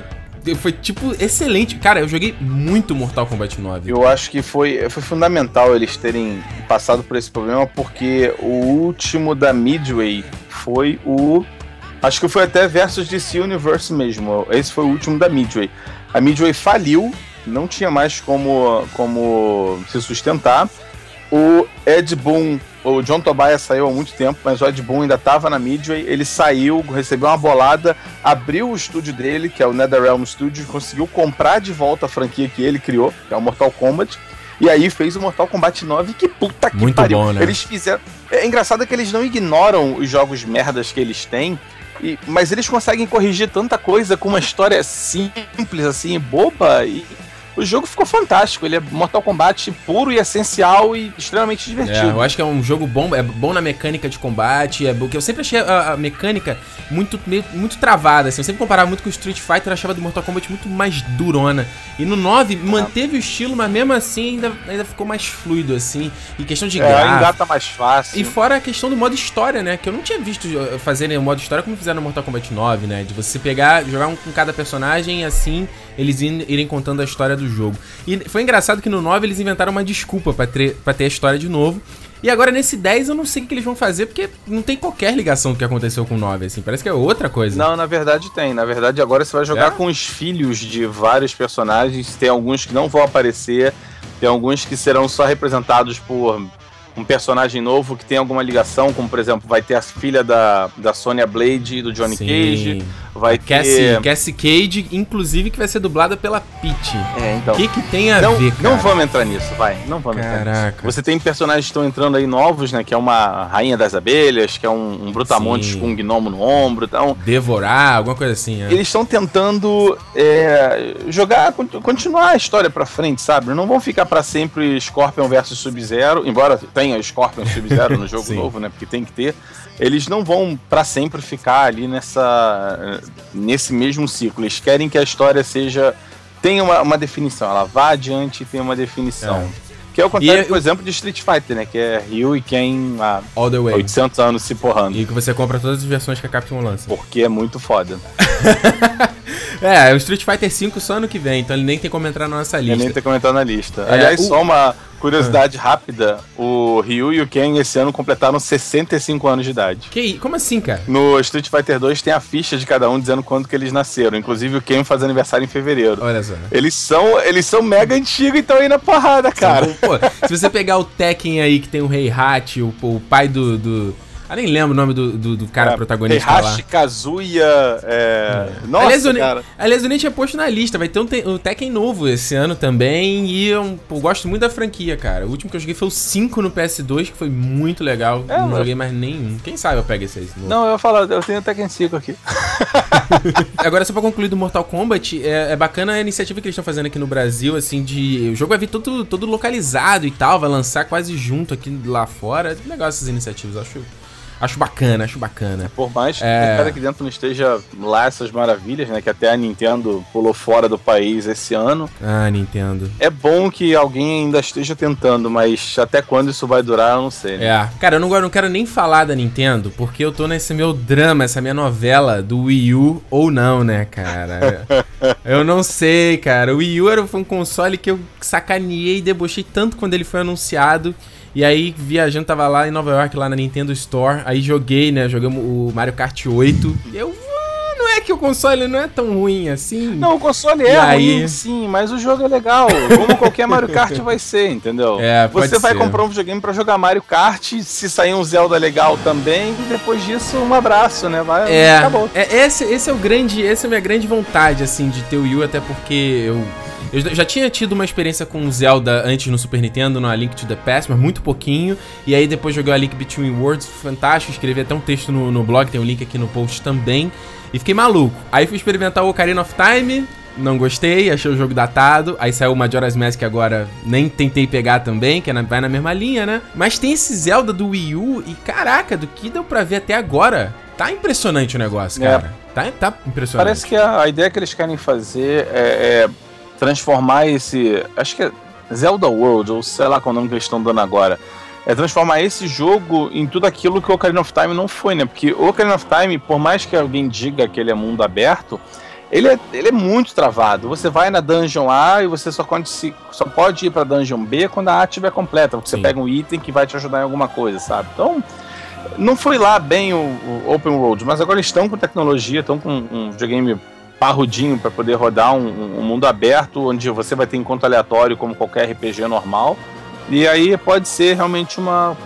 Speaker 1: foi, tipo, excelente. Cara, eu joguei muito Mortal Kombat 9.
Speaker 4: Eu acho que foi, foi fundamental eles terem passado por esse problema, porque o último da Midway foi o. Acho que foi até versus DC Universe mesmo. Esse foi o último da Midway. A Midway faliu, não tinha mais como, como se sustentar. O Ed Boon o John Tobias saiu há muito tempo, mas o Ed Boon ainda estava na Midway. Ele saiu, recebeu uma bolada, abriu o estúdio dele, que é o NetherRealm Studios, conseguiu comprar de volta a franquia que ele criou, que é o Mortal Kombat. E aí fez o Mortal Kombat 9, que puta que
Speaker 1: Muito
Speaker 4: pariu.
Speaker 1: bom, né?
Speaker 4: Eles fizeram. É engraçado que eles não ignoram os jogos merdas que eles têm. e- mas eles conseguem corrigir tanta coisa com uma história simples, assim, boba. E o jogo ficou fantástico. Ele é Mortal Kombat puro e essencial e extremamente
Speaker 1: É,
Speaker 4: divertido.
Speaker 1: eu acho que é um jogo bom, é bom na mecânica de combate, é bom, que eu sempre achei a, a mecânica muito, meio- muito travada, assim, eu sempre comparava muito com o Street Fighter, eu achava do Mortal Kombat muito mais durona. E no 9 manteve o estilo, mas mesmo assim ainda, ainda ficou mais fluido, assim, e questão de
Speaker 4: É,
Speaker 1: gráfico.
Speaker 4: ainda tá mais fácil.
Speaker 1: E fora a questão do modo história, né? Que eu não tinha visto uh, fazerem o modo história como fizeram no Mortal Kombat 9, né? De você pegar, jogar um com cada personagem assim eles irem contando a história do jogo. E foi engraçado que no 9 eles inventaram uma desculpa pra ter, pra ter a história de novo. E agora nesse 10 eu não sei o que eles vão fazer, porque não tem qualquer ligação do que aconteceu com o 9, assim. Parece que é outra coisa.
Speaker 4: Não, na verdade tem. Na verdade, agora você vai jogar
Speaker 1: É?
Speaker 4: com os filhos de vários personagens. Tem alguns que não vão aparecer, tem alguns que serão só representados por um personagem novo que tem alguma ligação, como por exemplo, vai ter a filha da, da Sonya Blade e do Johnny
Speaker 1: Sim.
Speaker 4: Cage. Vai
Speaker 1: Cassie,
Speaker 4: ter.
Speaker 1: Cassie Cage, inclusive, que vai ser dublada pela Peach.
Speaker 4: É, então.
Speaker 1: O que que tem a
Speaker 4: não,
Speaker 1: ver, cara?
Speaker 4: não vamos entrar nisso, vai. Não vamos entrar nisso.
Speaker 1: Caraca.
Speaker 4: Você tem personagens que estão entrando aí novos, né? Que é uma rainha das abelhas, que é um, um brutamontes
Speaker 1: Sim.
Speaker 4: com um gnomo no ombro. Então,
Speaker 1: Devorar, alguma coisa assim, é.
Speaker 4: eles estão tentando é, jogar, con- continuar a história pra frente, sabe? Não vão ficar pra sempre Scorpion versus Sub-Zero, embora tenha Scorpion e Sub-Zero no jogo novo, né? Porque tem que ter. Eles não vão pra sempre ficar ali nessa nesse mesmo ciclo. Eles querem que a história seja tenha uma, uma definição, ela vá adiante e tenha uma definição.
Speaker 1: É.
Speaker 4: Que é o contrário,
Speaker 1: E
Speaker 4: por exemplo, de Street Fighter, né? Que é Ryu e Ken há
Speaker 1: All the way.
Speaker 4: 800 anos se porrando.
Speaker 1: E que você compra todas as versões que a Capcom lança.
Speaker 4: Porque é muito foda.
Speaker 1: É, o Street Fighter V só ano que vem, então ele nem tem como entrar na nossa lista.
Speaker 4: nem ter comentado na lista.
Speaker 1: É,
Speaker 4: Aliás,
Speaker 1: o- Ah.
Speaker 4: só uma curiosidade rápida: o Ryu e o Ken esse ano completaram 65 anos de idade.
Speaker 1: Que Como assim, cara?
Speaker 4: No Street Fighter 2 tem a ficha de cada um dizendo quando que eles nasceram. Inclusive o Ken faz aniversário em fevereiro.
Speaker 1: Olha só.
Speaker 4: Eles são, eles são mega antigos e estão aí na porrada, cara.
Speaker 1: Pô, se você pegar o Tekken aí, que tem o Rei Hat, o, o pai do, do. Ah, nem lembro o nome do, do, do cara protagonista lá.
Speaker 4: Heihachi, Kazuya. É... Nossa,
Speaker 1: aliás, eu,
Speaker 4: cara.
Speaker 1: aliás, eu nem tinha posto na lista. Vai ter um, um Tekken novo esse ano também. E eu, pô, gosto muito da franquia, cara. O último que eu joguei foi o 5 no PS2, que foi muito legal.
Speaker 4: É,
Speaker 1: não
Speaker 4: mas-
Speaker 1: joguei mais nenhum. Quem sabe eu pego esse aí.
Speaker 4: Não, eu falar, eu tenho Tekken 5 aqui.
Speaker 1: Agora, só pra concluir do Mortal Kombat, é, é bacana a iniciativa que eles estão fazendo aqui no Brasil, assim, de. O jogo vai vir todo, todo localizado e tal, vai lançar quase junto aqui lá fora. Legal essas iniciativas, acho. Acho bacana, acho bacana.
Speaker 4: Por mais que
Speaker 1: É.
Speaker 4: o cara aqui dentro não esteja lá essas maravilhas, né? Que até a Nintendo pulou fora do país esse ano.
Speaker 1: Ah, Nintendo.
Speaker 4: É bom que alguém ainda esteja tentando, mas até quando isso vai durar, eu não sei. né?
Speaker 1: É. Cara, eu não, eu não quero nem falar da Nintendo, porque eu tô nesse meu drama, essa minha novela do Wii U ou não, né, cara? eu não sei, cara. O Wii U era, foi um console que eu sacaneei e debochei tanto quando ele foi anunciado. E aí, viajando, tava lá em Nova York, lá na Nintendo Store. Aí joguei, né? Jogamos o Mario Kart 8. E eu. "Ah, Não é que o console não é tão ruim assim.
Speaker 4: Não, o console é
Speaker 1: aí?
Speaker 4: ruim, sim, mas o jogo é legal. Como qualquer Mario Kart vai ser, entendeu?
Speaker 1: É, pode
Speaker 4: Você vai
Speaker 1: ser.
Speaker 4: comprar um videogame pra jogar Mario Kart, se sair um Zelda legal também, e depois disso, um abraço, né? Vai,
Speaker 1: É,
Speaker 4: acabou.
Speaker 1: é esse, esse é o grande, essa é a minha grande vontade, assim, de ter o Wii U, até porque eu, eu já tinha tido uma experiência com o Zelda antes no Super Nintendo, no A Link to the Past, mas muito pouquinho, e aí depois joguei a Link Between Worlds, fantástico, escrevi até um texto no, no blog, tem um link aqui no post também, e fiquei maluco. Aí fui experimentar o Ocarina of Time, não gostei, achei o jogo datado. Aí saiu o Majora's Mask agora, nem tentei pegar também, que é na- vai na mesma linha, né? Mas tem esse Zelda do Wii U e caraca, do que deu pra ver até agora, tá impressionante o negócio,
Speaker 4: É.
Speaker 1: cara. Tá, tá impressionante.
Speaker 4: Parece que a, a ideia que eles querem fazer é, é transformar esse. Acho que é Zelda World, ou sei lá qual é o nome que eles estão dando agora. É transformar esse jogo em tudo aquilo que o Ocarina of Time não foi, né? Porque o Ocarina of Time, por mais que alguém diga que ele é mundo aberto, ele é, ele é muito travado. Você vai na dungeon A e você só pode, se, só pode ir pra dungeon B quando a A estiver completa. Porque
Speaker 1: Sim.
Speaker 4: você pega um item que vai te ajudar em alguma coisa, sabe? Então, não foi lá bem o, o Open World, mas agora eles estão com tecnologia, estão com um videogame parrudinho para poder rodar um, um mundo aberto, onde você vai ter encontro aleatório como qualquer RPG normal. E aí pode ser realmente uma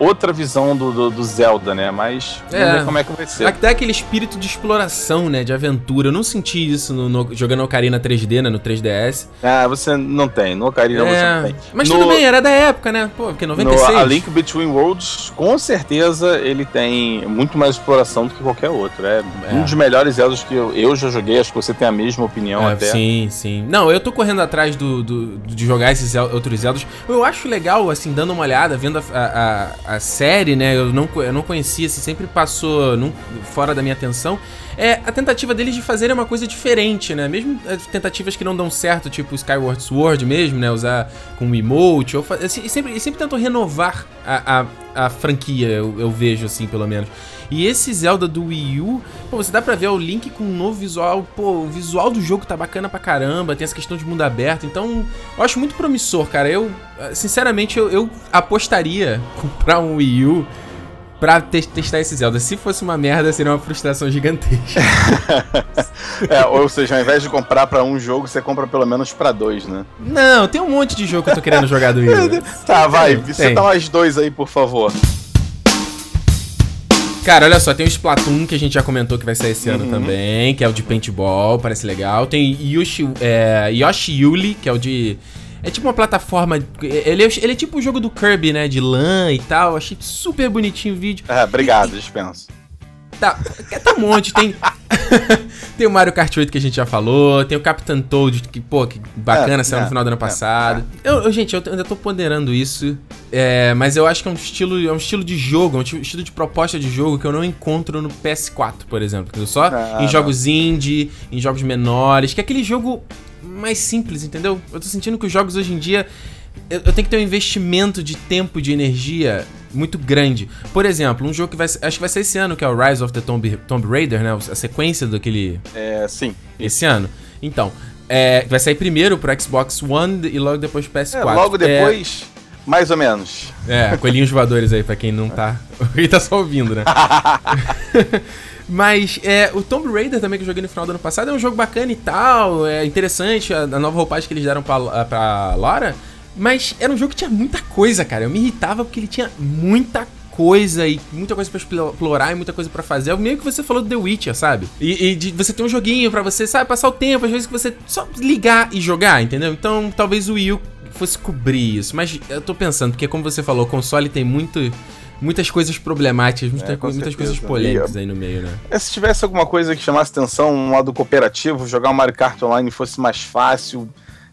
Speaker 4: outra visão do, do, do Zelda, né? Mas
Speaker 1: É.
Speaker 4: vamos ver como é que vai ser.
Speaker 1: Até aquele espírito de exploração, né? De aventura. Eu não senti isso no, no- jogando Ocarina 3D, né? No 3DS.
Speaker 4: Ah, você não tem. No Ocarina você
Speaker 1: É,
Speaker 4: não tem.
Speaker 1: Mas
Speaker 4: No-
Speaker 1: tudo bem, era da época, né? Pô, porque 96.
Speaker 4: No A Link Between Worlds, com certeza ele tem muito mais exploração do que qualquer outro. É,
Speaker 1: É.
Speaker 4: um dos melhores Zeldas que eu, eu já joguei. Acho que você tem a mesma opinião
Speaker 1: É,
Speaker 4: até.
Speaker 1: Sim, sim. Não, eu tô correndo atrás do, do- de jogar esses outros Zeldas. Eu acho legal, assim, dando uma olhada, vendo a, a, a- a série, né? Eu não, eu não conhecia, assim, sempre passou num- fora da minha atenção. É a tentativa deles de fazerem uma coisa diferente, né? Mesmo as tentativas que não dão certo, tipo Skyward Sword mesmo, né? Usar com emote. Ou assim, sempre, sempre tentam renovar a, a, a franquia, eu, eu vejo, assim, pelo menos. E esse Zelda do Wii U, pô, você dá pra ver o Link com um novo visual. Pô, o visual do jogo tá bacana pra caramba, tem essa questão de mundo aberto. Então, eu acho muito promissor, cara. Eu, sinceramente, eu, eu apostaria comprar um Wii U pra te- testar esse Zelda. Se fosse uma merda, seria uma frustração gigantesca.
Speaker 4: É, ou seja, ao invés de comprar pra um jogo, você compra pelo menos pra dois, né?
Speaker 1: Não, tem um monte de jogo que eu tô querendo jogar do Wii U.
Speaker 4: Tá, vai.
Speaker 1: Tem,
Speaker 4: dá mais dois aí, por favor.
Speaker 1: Cara, olha só, tem o Splatoon que a gente já comentou que vai sair esse ano também, que é o de paintball, parece legal. Tem Yoshi, é, Yoshi Yuli, que é o de. É tipo uma plataforma. Ele é, ele é tipo o jogo do Kirby, né? De lã e tal. Achei super bonitinho o vídeo.
Speaker 4: É, obrigado, dispenso.
Speaker 1: Tá, tá um monte, tem. tem o Mario Kart 8 que a gente já falou, tem o Captain Toad, que, pô, que bacana,
Speaker 4: É,
Speaker 1: saiu no
Speaker 4: é,
Speaker 1: final do ano
Speaker 4: é,
Speaker 1: passado. Eu, eu, gente, eu ainda tô ponderando isso, é, mas eu acho que é um estilo, é um estilo de jogo, é um ti- estilo de proposta de jogo que eu não encontro no PS4, por exemplo. entendeu? Só em jogos indie, em jogos menores, que é aquele jogo mais simples, entendeu? Eu tô sentindo que os jogos hoje em dia eu, eu tenho que ter um investimento de tempo e de energia muito grande. Por exemplo, um jogo que vai acho que vai ser esse ano, que é o Rise of the Tomb, Tomb Raider, né? A sequência daquele
Speaker 4: É, sim.
Speaker 1: esse ano. Então, é, vai sair primeiro pro Xbox One e logo depois pro PS4.
Speaker 4: É, logo depois, mais ou menos.
Speaker 1: É, é, coelhinhos voadores aí pra quem não tá, quem tá só ouvindo, né? Mas é, o Tomb Raider também que eu joguei no final do ano passado é um jogo bacana e tal, é interessante a, a nova roupagem que eles deram pra, pra Lara, mas era um jogo que tinha muita coisa, cara. Eu me irritava porque ele tinha muita coisa e muita coisa pra explo- explorar e muita coisa pra fazer. É meio que você falou do The Witcher, sabe? E, e de você ter um joguinho pra você, sabe, passar o tempo, às vezes que você só ligar e jogar, entendeu? Então talvez o Wii U fosse cobrir isso. Mas eu tô pensando, porque como você falou, o console tem muito. Muitas coisas problemáticas, muita
Speaker 4: É, com
Speaker 1: co- muitas
Speaker 4: certeza.
Speaker 1: coisas polêmicas aí no meio, né?
Speaker 4: É, se tivesse alguma coisa que chamasse atenção, um modo cooperativo, jogar o Mario Kart Online fosse mais fácil,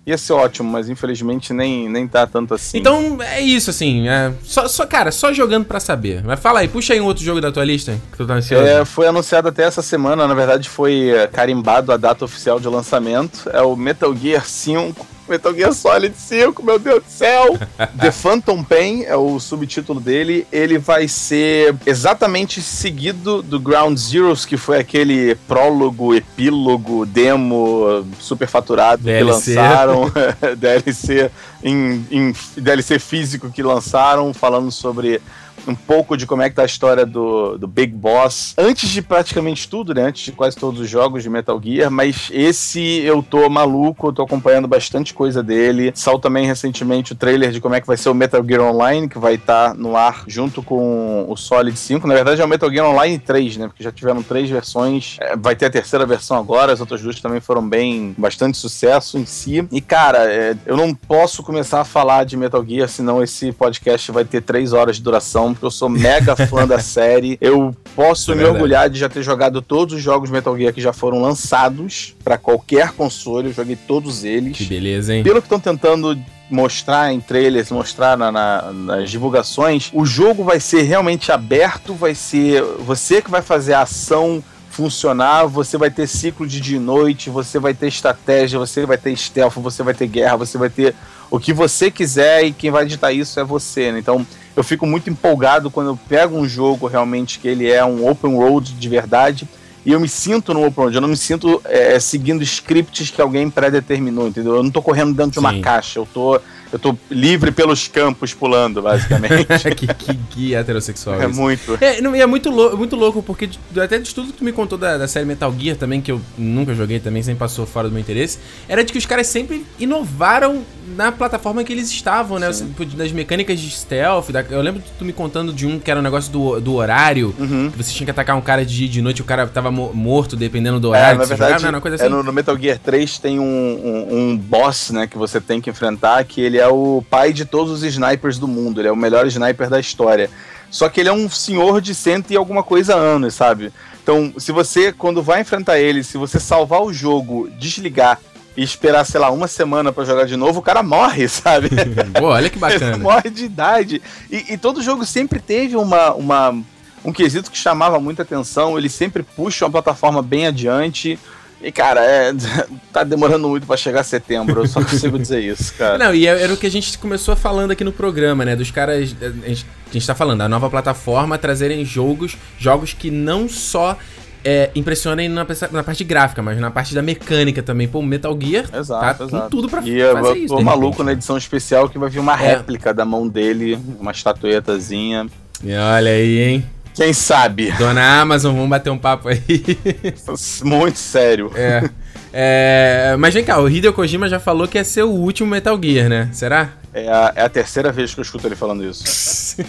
Speaker 4: ia ser ótimo, mas infelizmente nem, nem tá tanto assim.
Speaker 1: Então é isso, assim. É, só, só, cara, só jogando pra saber. Mas fala aí, puxa aí um outro jogo da tua lista, que tu tá ansioso.
Speaker 4: É, foi anunciado até essa semana, na verdade foi é, carimbado a data oficial de lançamento. É o Metal Gear 5. Metal Gear Solid 5, meu Deus do céu! The Phantom Pain é o subtítulo dele. Ele vai ser exatamente seguido do Ground Zeroes, que foi aquele prólogo, epílogo, demo superfaturado que
Speaker 1: DLC.
Speaker 4: lançaram. DLC em, em DLC físico que lançaram, falando sobre um pouco de como é que tá a história do, do Big Boss. Antes de praticamente tudo, né? Antes de quase todos os jogos de Metal Gear, mas esse eu tô maluco, eu tô acompanhando bastante coisa dele. Saiu também recentemente o trailer de como é que vai ser o Metal Gear Online, que vai estar no ar junto com o Solid 5. Na verdade é o Metal Gear Online 3, né? Porque já tiveram três versões. É, vai ter a terceira versão agora, as outras duas também foram bem bastante sucesso em si. E cara, é, eu não posso começar a falar de Metal Gear, senão esse podcast vai ter três horas de duração, porque eu sou mega fã da série. Eu posso
Speaker 1: É
Speaker 4: me
Speaker 1: verdade.
Speaker 4: orgulhar de já ter jogado todos os jogos Metal Gear que já foram lançados pra qualquer console, eu joguei todos eles.
Speaker 1: Que beleza, hein?
Speaker 4: Pelo que estão tentando mostrar em trailers, mostrar na- na- nas divulgações, o jogo vai ser realmente aberto, vai ser você que vai fazer a ação funcionar, você vai ter ciclo de dia e noite, você vai ter estratégia, você vai ter stealth, você vai ter guerra, você vai ter o que você quiser e quem vai editar isso é você, né? Então, eu fico muito empolgado quando eu pego um jogo realmente que ele é um open world de verdade e eu me sinto no open world, eu não me sinto é, seguindo scripts que alguém pré-determinou, entendeu? Eu não tô correndo dentro de uma
Speaker 1: Sim.
Speaker 4: caixa, eu tô eu tô livre pelos campos pulando, basicamente.
Speaker 1: que, que, que heterossexual.
Speaker 4: É isso. muito.
Speaker 1: É, não, é muito, lou muito louco, porque até de tudo que tu me contou da, da, série Metal Gear também, que eu nunca joguei também, sempre passou fora do meu interesse, era de que os caras sempre inovaram na plataforma que eles estavam, né? Sim. Das mecânicas de stealth. Da, eu lembro de tu me contando de um que era um negócio do, do horário, uhum. que você tinha que atacar um cara de de noite e o cara tava morto dependendo do é, horário. É,
Speaker 4: na verdade, jogava, coisa é, assim. É, no, no, Metal Gear 3 tem um, um, um, boss, né, que você tem que enfrentar, que ele é o pai de todos os snipers do mundo. Ele é o melhor sniper da história. Só que ele é um senhor de cento e alguma coisa anos, sabe? Então, se você, quando vai enfrentar ele, se você salvar o jogo, desligar e esperar, sei lá, uma semana para jogar de novo, o cara morre, sabe?
Speaker 1: Pô, olha que bacana. Ele
Speaker 4: morre de idade. E, e, todo jogo sempre teve uma, uma, um quesito que chamava muita atenção. Ele sempre puxa uma plataforma bem adiante. E, cara, é, tá demorando muito para chegar a setembro, eu só consigo dizer isso, cara.
Speaker 1: Não, e era o que a gente começou falando aqui no programa, né? Dos caras. A gente, a gente tá falando, a nova plataforma trazerem jogos, jogos que não só é, impressionem na, na, parte gráfica, mas na parte da mecânica também. Pô, Metal Gear
Speaker 4: exato, tá exato. com tudo pra e fazer eu, isso. Tô maluco na edição especial que vai vir uma é. réplica da mão dele, uma estatuetazinha.
Speaker 1: E olha aí, hein?
Speaker 4: Quem sabe?
Speaker 1: Dona Amazon, vamos bater um papo aí.
Speaker 4: Muito sério.
Speaker 1: É. é. Mas vem cá, o Hideo Kojima já falou que ser o último Metal Gear, né? Será?
Speaker 4: É a, é a terceira vez que eu escuto ele falando isso.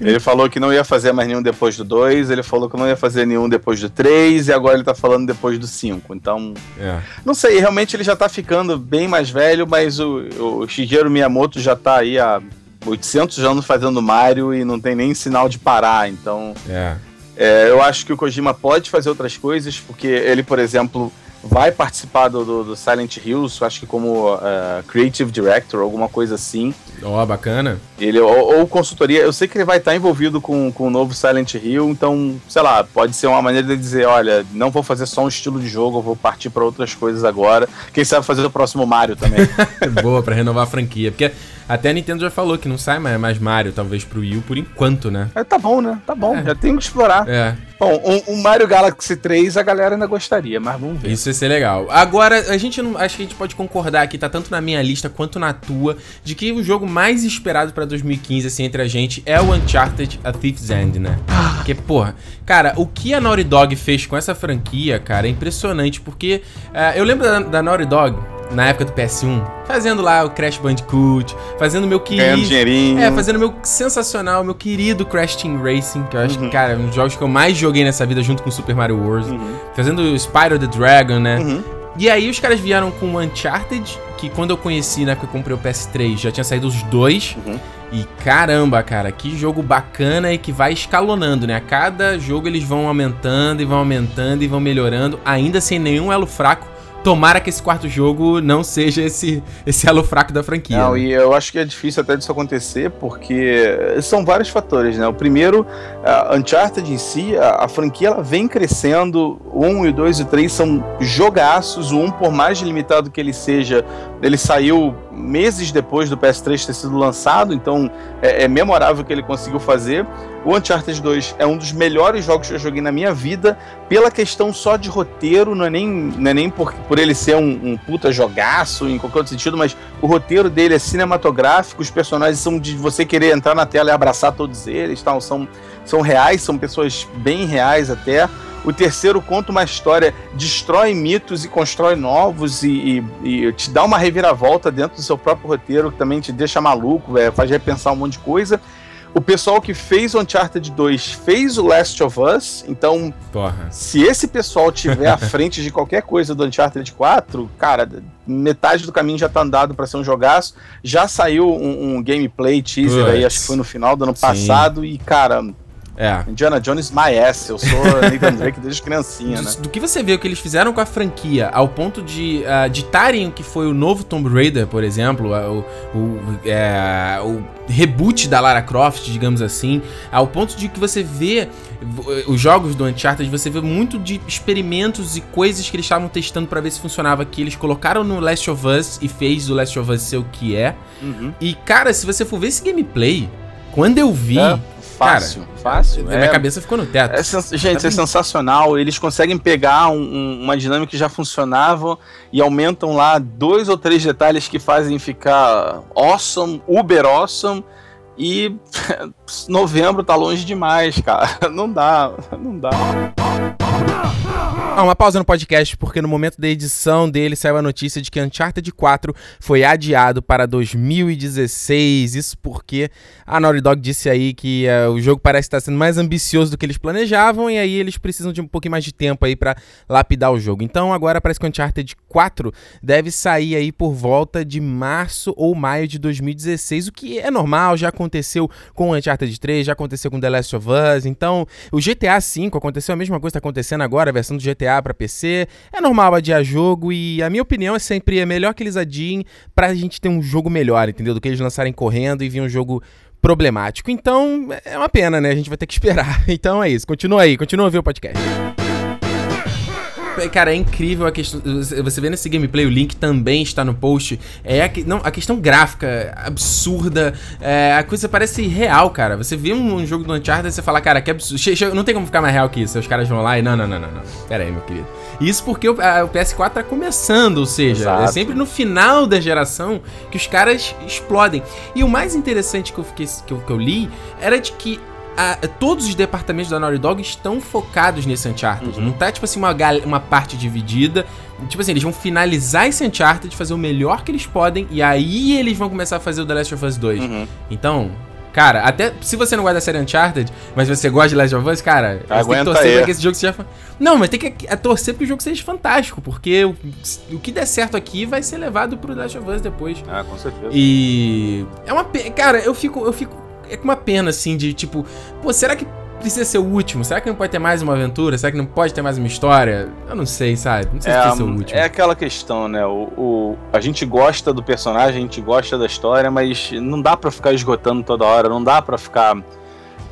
Speaker 4: Ele falou que não ia fazer mais nenhum depois do 2, ele falou que não ia fazer nenhum depois do 3, e agora ele tá falando depois do 5. Então, é. não sei, realmente ele já tá ficando bem mais velho, mas o, o Shigeru Miyamoto já tá aí há 800 anos fazendo Mario e não tem nem sinal de parar, então... É. É, eu acho que o Kojima pode fazer outras coisas, porque ele, por exemplo, vai participar do, do, do Silent Hills, acho que como uh, Creative Director, alguma coisa assim.
Speaker 1: Ó, oh, bacana.
Speaker 4: Ele, ou, ou, consultoria, eu sei que ele vai estar envolvido com, com o novo Silent Hill, então, sei lá, pode ser uma maneira de dizer, olha, não vou fazer só um estilo de jogo, eu vou partir para outras coisas agora. Quem sabe fazer o próximo Mario também.
Speaker 1: Boa, para renovar a franquia, porque até a Nintendo já falou que não sai mais Mario, talvez pro Wii por enquanto, né?
Speaker 4: É, tá bom, né? Tá bom, é. já tem que explorar. É. Bom, um, um, Mario Galaxy 3 a galera ainda gostaria, mas vamos ver.
Speaker 1: Isso ia ser legal. Agora, a gente não, acho que a gente pode concordar aqui, tá tanto na minha lista quanto na tua, de que o jogo mais esperado para 2015, assim, entre a gente, é o Uncharted A Thief's End, né? Porque, porra, cara, o que a Naughty Dog fez com essa franquia, cara, é impressionante, porque uh, eu lembro da, da Naughty Dog, na época do PS1, fazendo lá o Crash Bandicoot, fazendo meu querido. É, fazendo meu sensacional, meu querido Crash Team Racing, que eu acho uhum. que, cara, é um dos jogos que eu mais joguei nessa vida junto com Super Mario Wars. Uhum. Fazendo Spyro the Dragon, né? Uhum. E aí os caras vieram com o Uncharted, que quando eu conheci, né, que eu comprei o PS3, já tinha saído os dois. Uhum. E caramba, cara, que jogo bacana e que vai escalonando, né? A cada jogo eles vão aumentando e vão aumentando e vão melhorando, ainda sem nenhum elo fraco Tomara que esse quarto jogo não seja esse, esse elo fraco da franquia.
Speaker 4: Não, né? e eu acho que é difícil até disso acontecer, porque são vários fatores, né? O primeiro, a Uncharted em si, a, a franquia ela vem crescendo. O 1 e o 2 e o 3 são jogaços. O 1, por mais limitado que ele seja, ele saiu meses depois do PS3 ter sido lançado, então é, é memorável o que ele conseguiu fazer. O Uncharted 2 é um dos melhores jogos que eu joguei na minha vida, pela questão só de roteiro, não é nem, não é nem por, por ele ser um, um puta jogaço em qualquer outro sentido, mas o roteiro dele é cinematográfico, os personagens são de você querer entrar na tela e abraçar todos eles, tal, são, são reais, são pessoas bem reais até. O terceiro conta uma história, destrói mitos e constrói novos e, e, e, te dá uma reviravolta dentro do seu próprio roteiro, que também te deixa maluco, é, faz repensar um monte de coisa o pessoal que fez o Uncharted 2 fez o Last of Us, então Porra. se esse pessoal tiver à frente de qualquer coisa do Uncharted 4, cara, metade do caminho já tá andado para ser um jogaço. Já saiu um, um gameplay teaser Puts. aí, acho que foi no final do ano Sim. passado, e cara, é. Indiana Jones my ass. Eu sou Nathan Drake desde criancinha, né?
Speaker 1: Do que você vê o que eles fizeram com a franquia, ao ponto de uh, ditarem o que foi o novo Tomb Raider, por exemplo, uh, o, o, é, o reboot da Lara Croft, digamos assim, ao ponto de que você vê os jogos do Uncharted, você vê muito de experimentos e coisas que eles estavam testando para ver se funcionava, que eles colocaram no Last of Us e fez o Last of Us ser o que é. Uhum. E, cara, se você for ver esse gameplay, quando eu vi... É
Speaker 4: fácil, cara, fácil.
Speaker 1: É, minha cabeça ficou no teto.
Speaker 4: É. Gente, tá é sensacional. Eles conseguem pegar um, uma dinâmica que já funcionava e aumentam lá dois ou três detalhes que fazem ficar awesome, uber awesome. E novembro tá longe demais, cara. Não dá, não dá.
Speaker 1: Ah, uma pausa no podcast, porque no momento da edição dele saiu a notícia de que Uncharted 4 foi adiado para 2016. Isso porque a Naughty Dog disse aí que uh, o jogo parece estar sendo mais ambicioso do que eles planejavam e aí eles precisam de um pouquinho mais de tempo aí para lapidar o jogo. Então agora parece que Uncharted 4 deve sair aí por volta de março ou maio de 2016, o que é normal, já aconteceu com Uncharted 3, já aconteceu com The Last of Us. Então, o GTA V aconteceu a mesma coisa que está acontecendo agora, a versão do GTA GTA para PC. É normal adiar jogo e a minha opinião é sempre é melhor que eles adiem pra gente ter um jogo melhor, entendeu? Do que eles lançarem correndo e vir um jogo problemático. Então, é uma pena, né? A gente vai ter que esperar. Então é isso. Continua aí, continua a ver o podcast. Cara, é incrível a questão. Você vê nesse gameplay, o link também está no post. É a, não, a questão gráfica absurda. É, a coisa parece real, cara. Você vê um, um jogo do Uncharted e você fala, cara, que absurdo. Che, che, não tem como ficar mais real que isso. Os caras vão lá e. Não, não, não, não, não. Pera aí, meu querido. Isso porque o, a, o PS4 tá começando, ou seja, é Exato. é sempre no final da geração que os caras explodem. E o mais interessante que eu, fiquei, que eu, que eu li era de que a, todos os departamentos da Naughty Dog estão focados nesse Uncharted. Uhum. Não tá, tipo assim, uma, uma parte dividida. Tipo assim, eles vão finalizar esse Uncharted, fazer o melhor que eles podem, e aí eles vão começar a fazer o The Last of Us 2. Uhum. Então, cara, até se você não gosta da série Uncharted, mas você gosta de Last of Us, cara,
Speaker 4: você tem que torcer aí. pra
Speaker 1: que esse jogo seja. Não, mas tem que é, torcer que o jogo seja fantástico, porque o, o que der certo aqui vai ser levado pro Last of Us depois.
Speaker 4: Ah, com certeza.
Speaker 1: E. É uma. Cara, eu fico, eu fico é com uma pena, assim, de tipo, pô, será que precisa ser o último? Será que não pode ter mais uma aventura? Será que não pode ter mais uma história? Eu não sei, sabe? Não sei
Speaker 4: é,
Speaker 1: se
Speaker 4: precisa ser o último. É aquela questão, né? O, o, a gente gosta do personagem, a gente gosta da história, mas não dá para ficar esgotando toda hora, não dá para ficar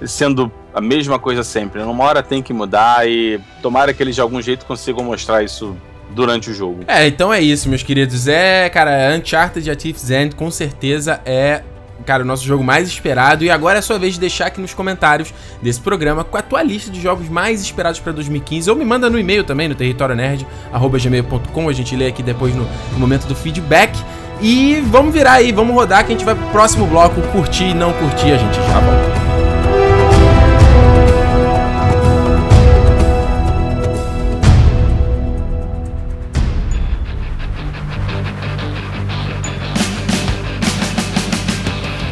Speaker 4: sendo a mesma coisa sempre. Numa hora tem que mudar e tomara que eles de algum jeito consigam mostrar isso durante o jogo.
Speaker 1: É, então é isso, meus queridos. É, cara, Uncharted A Thief's End com certeza é cara, o nosso jogo mais esperado. E agora é sua vez de deixar aqui nos comentários desse programa com a tua lista de jogos mais esperados para 2015. Ou me manda no e-mail também, no territorionerd.gmail.com. A gente lê aqui depois no, no momento do feedback. E vamos virar aí, vamos rodar que a gente vai pro próximo bloco curtir e não curtir. A gente já volta.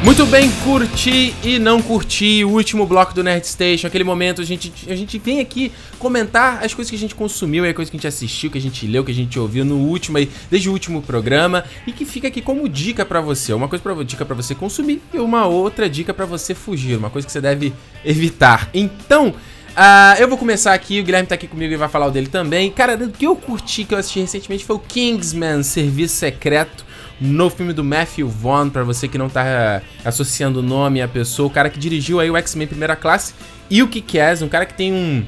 Speaker 1: Muito bem, curti e não curti o último bloco do Nerd Station, aquele momento a gente, a gente vem aqui comentar as coisas que a gente consumiu, as coisas que a gente assistiu, que a gente leu, que a gente ouviu no último aí, desde o último programa e que fica aqui como dica para você, uma coisa para dica para você consumir e uma outra dica para você fugir, uma coisa que você deve evitar. Então, Uh, eu vou começar aqui, o Guilherme tá aqui comigo e vai falar o dele também. Cara, o que eu curti, que eu assisti recentemente, foi o Kingsman Serviço Secreto no filme do Matthew Vaughn, para você que não tá eh, associando o nome à pessoa, o cara que dirigiu aí o X-Men Primeira Classe e o Kick-Ass, um cara que tem um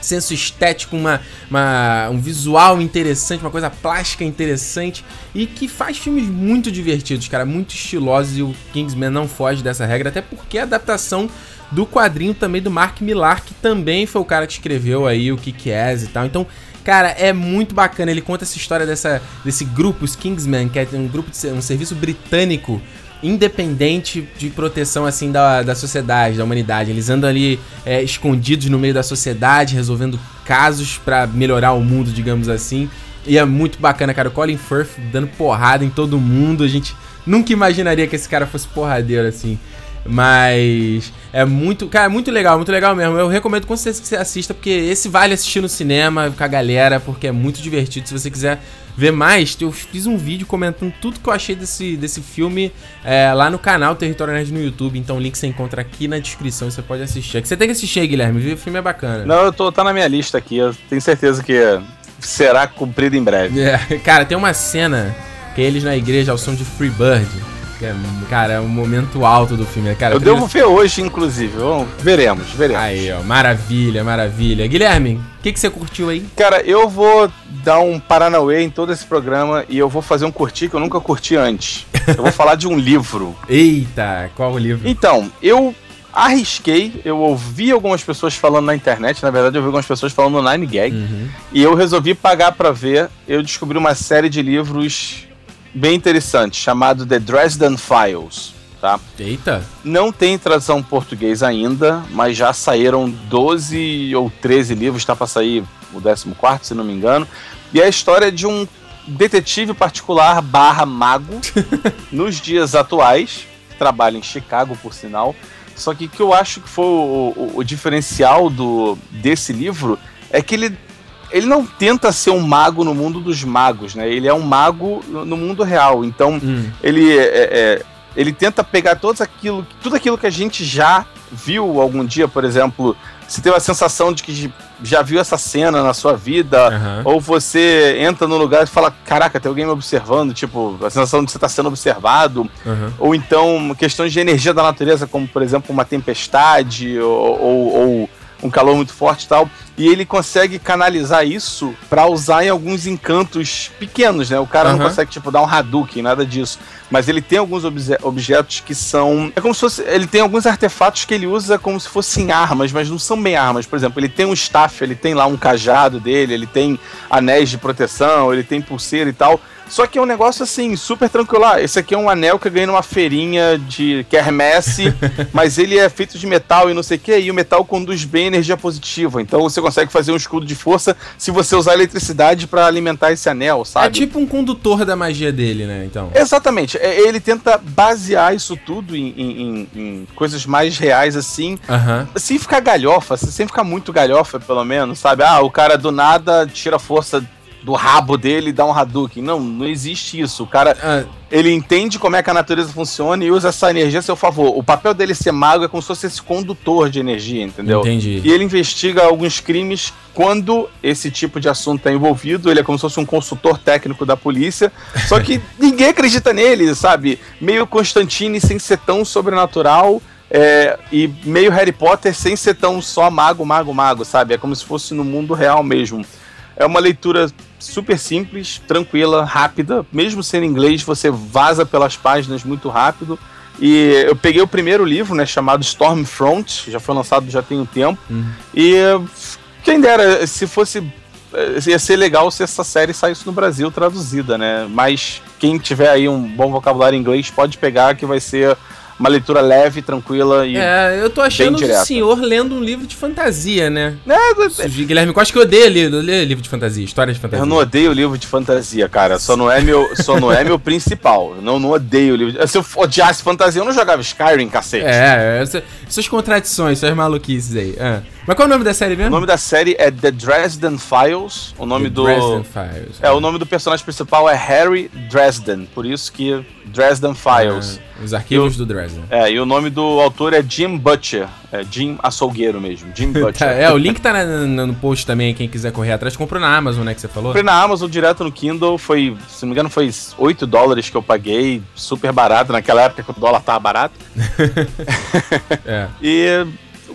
Speaker 1: senso estético, uma, uma, um visual interessante, uma coisa plástica interessante e que faz filmes muito divertidos, cara, muito estilosos e o Kingsman não foge dessa regra, até porque a adaptação do quadrinho também do Mark Millar, que também foi o cara que escreveu aí o Kick-Ass e tal. Então, Cara, é muito bacana. Ele conta essa história dessa, desse grupo, os Kingsmen, que é um grupo de um serviço britânico independente de proteção assim da, da sociedade, da humanidade. Eles andam ali é, escondidos no meio da sociedade, resolvendo casos para melhorar o mundo, digamos assim. E é muito bacana, cara. O Colin Firth dando porrada em todo mundo. A gente nunca imaginaria que esse cara fosse porradeiro assim. Mas é muito, cara, muito legal, muito legal mesmo. Eu recomendo com certeza que você assista, porque esse vale assistir no cinema com a galera, porque é muito divertido. Se você quiser ver mais, eu fiz um vídeo comentando tudo que eu achei desse, desse filme é, lá no canal Território Nerd no YouTube. Então o link você encontra aqui na descrição e você pode assistir. É que você tem que assistir, Guilherme. O filme é bacana.
Speaker 4: Não, eu tô, tá na minha lista aqui. Eu tenho certeza que será cumprido em breve.
Speaker 1: É, cara, tem uma cena que é eles na igreja ao som de Free Bird. É, cara, é um momento alto do filme. Cara,
Speaker 4: eu trilha... devo ver hoje, inclusive. Vamos, veremos, veremos.
Speaker 1: Aí, ó, maravilha, maravilha. Guilherme, o que, que você curtiu aí?
Speaker 4: Cara, eu vou dar um Paranauê em todo esse programa e eu vou fazer um curtir que eu nunca curti antes. Eu vou falar de um livro.
Speaker 1: Eita, qual o livro?
Speaker 4: Então, eu arrisquei, eu ouvi algumas pessoas falando na internet, na verdade eu ouvi algumas pessoas falando no Nine Gag, uhum. e eu resolvi pagar para ver. Eu descobri uma série de livros bem interessantes, chamado The Dresden Files. Tá?
Speaker 1: Eita!
Speaker 4: Não tem tradução em português ainda, mas já saíram 12 ou 13 livros, está para sair o 14, se não me engano. E é a história de um detetive particular barra mago nos dias atuais, trabalha em Chicago, por sinal, só que o que eu acho que foi o, o, o, diferencial do, desse livro é que ele, ele não tenta ser um mago no mundo dos magos, né? Ele é um mago no mundo real. Então, hum. ele, é, é, ele tenta pegar todos aquilo, tudo aquilo que a gente já viu algum dia, por exemplo, você tem a sensação de que já viu essa cena na sua vida, uhum. ou você entra num lugar e fala, caraca, tem alguém me observando, tipo, a sensação de você estar tá sendo observado, uhum. ou então questões de energia da natureza, como por exemplo uma tempestade, ou, ou, ou um calor muito forte e tal. E ele consegue canalizar isso para usar em alguns encantos pequenos, né? O cara uhum. não consegue, tipo, dar um Hadouken, nada disso. Mas ele tem alguns obje objetos que são. É como se fosse. Ele tem alguns artefatos que ele usa como se fossem armas, mas não são bem armas. Por exemplo, ele tem um staff, ele tem lá um cajado dele, ele tem anéis de proteção, ele tem pulseira e tal. Só que é um negócio assim, super tranquilo. Ah, esse aqui é um anel que eu ganhei numa feirinha de quermesse, mas ele é feito de metal e não sei o que, e o metal conduz bem energia positiva. Então você consegue fazer um escudo de força se você usar eletricidade para alimentar esse anel, sabe?
Speaker 1: É tipo um condutor da magia dele, né? Então.
Speaker 4: Exatamente. É, ele tenta basear isso tudo em, em, em coisas mais reais, assim, uhum. sem ficar galhofa, sem ficar muito galhofa, pelo menos, sabe? Ah, o cara do nada tira força do rabo dele e dá um Hadouken. Não, não existe isso. O cara, ah. ele entende como é que a natureza funciona e usa essa energia a seu favor. O papel dele ser mago é como se fosse esse condutor de energia, entendeu?
Speaker 1: Entendi.
Speaker 4: E ele investiga alguns crimes quando esse tipo de assunto está envolvido. Ele é como se fosse um consultor técnico da polícia. Só que ninguém acredita nele, sabe? Meio Constantine sem ser tão sobrenatural. É, e meio Harry Potter sem ser tão só mago, mago, mago, sabe? É como se fosse no mundo real mesmo. É uma leitura super simples, tranquila, rápida. Mesmo sendo inglês, você vaza pelas páginas muito rápido. E eu peguei o primeiro livro, né, chamado Stormfront, já foi lançado já tem um tempo. Uhum. E quem dera, se fosse eh, ia ser legal se essa série saísse no Brasil traduzida, né? Mas quem tiver aí um bom vocabulário em inglês pode pegar que vai ser uma leitura leve, tranquila e.
Speaker 1: É, eu tô achando o senhor lendo um livro de fantasia, né? É, é... Guilherme Costa que odeia livro de fantasia, história de fantasia.
Speaker 4: Eu não odeio livro de fantasia, cara. Só não é meu, só não é meu principal. Eu não, não odeio livro. Se eu odiasse fantasia, eu não jogava Skyrim, cacete.
Speaker 1: É, essas contradições, essas maluquices aí. Ah. Mas qual é o nome da série mesmo?
Speaker 4: O nome da série é The Dresden Files. O nome The do. Dresden Files. É, o nome do personagem principal é Harry Dresden. Por isso que Dresden Files.
Speaker 1: Ah, os arquivos do Dresden.
Speaker 4: É, e o nome do autor é Jim Butcher. É Jim Açougueiro mesmo. Jim Butcher.
Speaker 1: é, o link tá na, no post também, quem quiser correr atrás. Comprou na Amazon, né, que você falou?
Speaker 4: Comprei na Amazon direto no Kindle. Foi, se não me engano, foi 8 dólares que eu paguei. Super barato. Naquela época que o dólar tava barato. é. E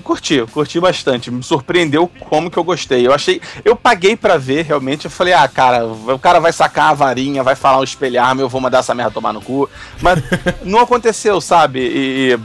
Speaker 4: curti, curti bastante. Me surpreendeu como que eu gostei. Eu achei. Eu paguei para ver, realmente. Eu falei, ah, cara, o cara vai sacar a varinha, vai falar um espelharme, eu vou mandar essa merda tomar no cu. Mas não aconteceu, sabe? E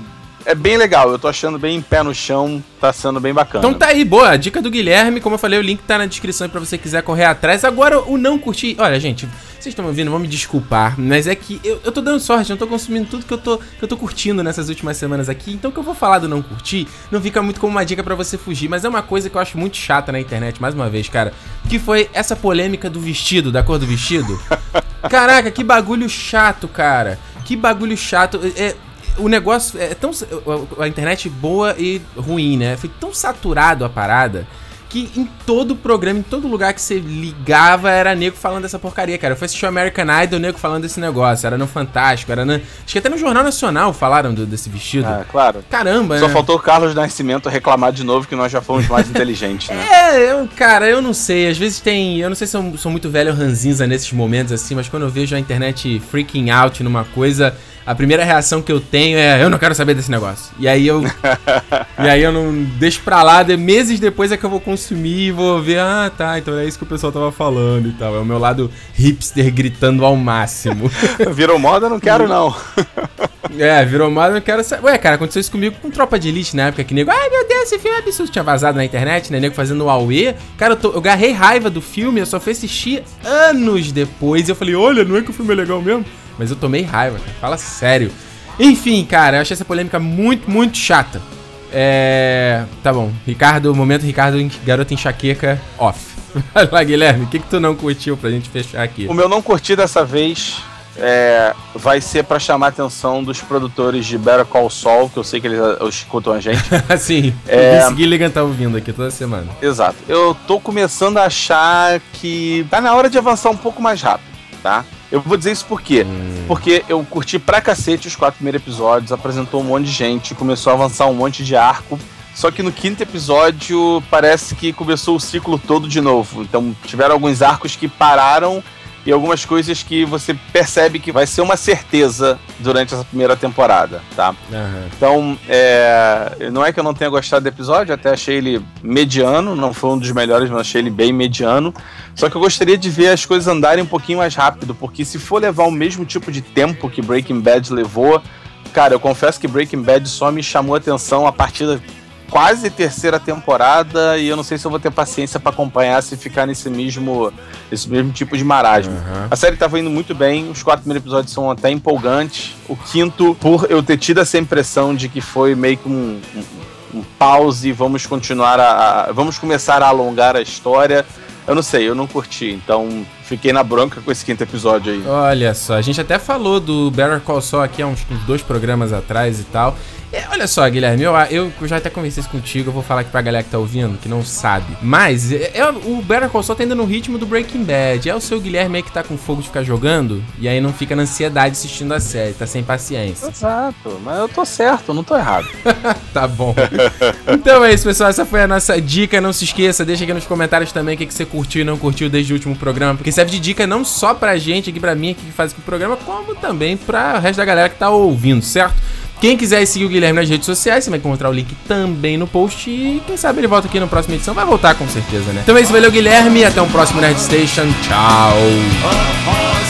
Speaker 4: é bem legal, eu tô achando bem pé no chão, tá sendo bem bacana.
Speaker 1: Então tá aí, boa, dica do Guilherme, como eu falei, o link tá na descrição para você quiser correr atrás. Agora, o não curtir, olha, gente, vocês estão me ouvindo, vão me desculpar, mas é que eu, eu tô dando sorte, eu tô consumindo tudo que eu tô, que eu tô curtindo nessas últimas semanas aqui, então o que eu vou falar do não curtir não fica muito como uma dica para você fugir, mas é uma coisa que eu acho muito chata na internet, mais uma vez, cara, que foi essa polêmica do vestido, da cor do vestido. Caraca, que bagulho chato, cara. Que bagulho chato. É, o negócio é tão. A internet boa e ruim, né? Foi tão saturado a parada que em todo programa, em todo lugar que você ligava, era nego falando dessa porcaria, cara. Eu fui assistir o American Idol, nego falando desse negócio. Era no Fantástico, era no... Acho que até no Jornal Nacional falaram do, desse vestido. Ah,
Speaker 4: claro.
Speaker 1: Caramba,
Speaker 4: Só né? faltou o Carlos Nascimento reclamar de novo que nós já fomos mais inteligentes, né?
Speaker 1: É, eu, cara, eu não sei. Às vezes tem... Eu não sei se eu sou muito velho ranzinza nesses momentos assim, mas quando eu vejo a internet freaking out numa coisa a primeira reação que eu tenho é eu não quero saber desse negócio. E aí eu E aí eu não deixo pra lá, de, meses depois é que eu vou consumir e vou ver, ah, tá, então é isso que o pessoal tava falando e tal. É o meu lado hipster gritando ao máximo.
Speaker 4: Virou moda, não quero não.
Speaker 1: É, virou moda, eu quero saber. Ué, cara, aconteceu isso comigo com Tropa de Elite na época que nego. Ai, meu Deus, esse filme é absurdo. Tinha vazado na internet, né? Nego fazendo o Aue. Cara, eu, tô, eu agarrei raiva do filme, eu só fui assistir anos depois. E eu falei, olha, não é que o filme é legal mesmo? Mas eu tomei raiva, cara. Fala sério. Enfim, cara, eu achei essa polêmica muito, muito chata. É. Tá bom. Ricardo, momento Ricardo, garoto enxaqueca, off. Vai lá, Guilherme, o que, que tu não curtiu pra gente fechar aqui?
Speaker 4: O meu não curti dessa vez é, vai ser para chamar a atenção dos produtores de Better Call Saul, que eu sei que eles escutam a gente.
Speaker 1: Sim, é, o Gilligan tá ouvindo aqui toda semana.
Speaker 4: Exato. Eu tô começando a achar que tá na hora de avançar um pouco mais rápido, tá? Eu vou dizer isso por quê? Hum. Porque eu curti pra cacete os quatro primeiros episódios, apresentou um monte de gente, começou a avançar um monte de arco. Só que no quinto episódio parece que começou o ciclo todo de novo. Então tiveram alguns arcos que pararam e algumas coisas que você percebe que vai ser uma certeza durante essa primeira temporada, tá? Uhum. Então, é, não é que eu não tenha gostado do episódio, até achei ele mediano, não foi um dos melhores, mas achei ele bem mediano. Só que eu gostaria de ver as coisas andarem um pouquinho mais rápido, porque se for levar o mesmo tipo de tempo que Breaking Bad levou, cara, eu confesso que Breaking Bad só me chamou a atenção a partir da quase terceira temporada e eu não sei se eu vou ter paciência para acompanhar se ficar nesse mesmo, esse mesmo tipo de marasmo. Uhum. A série tava indo muito bem, os quatro primeiros episódios são até empolgantes. O quinto, por eu ter tido essa impressão de que foi meio que um, um, um pause, vamos continuar a, a, vamos começar a alongar a história. Eu não sei, eu não curti, então fiquei na bronca com esse quinto episódio aí.
Speaker 1: Olha só, a gente até falou do Better Call Saul aqui há uns, uns dois programas atrás e tal. É, olha só, Guilherme, eu, eu, já até conversei isso contigo, eu vou falar aqui pra galera que tá ouvindo, que não sabe. Mas é, é o Better Call Saul tá indo no ritmo do Breaking Bad. É o seu Guilherme aí que tá com fogo de ficar jogando, e aí não fica na ansiedade assistindo a série, tá sem paciência.
Speaker 4: Exato, mas eu tô certo, não tô errado.
Speaker 1: tá bom. então é isso, pessoal, essa foi a nossa dica. Não se esqueça, deixa aqui nos comentários também o que, que você curtiu e não curtiu desde o último programa, porque serve de dica não só pra gente aqui, pra mim aqui que faz aqui o programa, como também pra resto da galera que tá ouvindo, certo? Quem quiser seguir o Guilherme nas redes sociais, você vai encontrar o link também no post. E quem sabe ele volta aqui na próxima edição. Vai voltar com certeza, né? Então é isso, valeu, Guilherme. Até o um próximo Nerd Station. Tchau.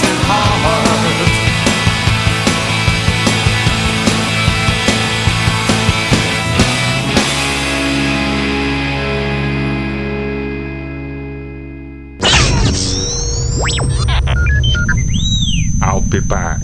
Speaker 5: be back.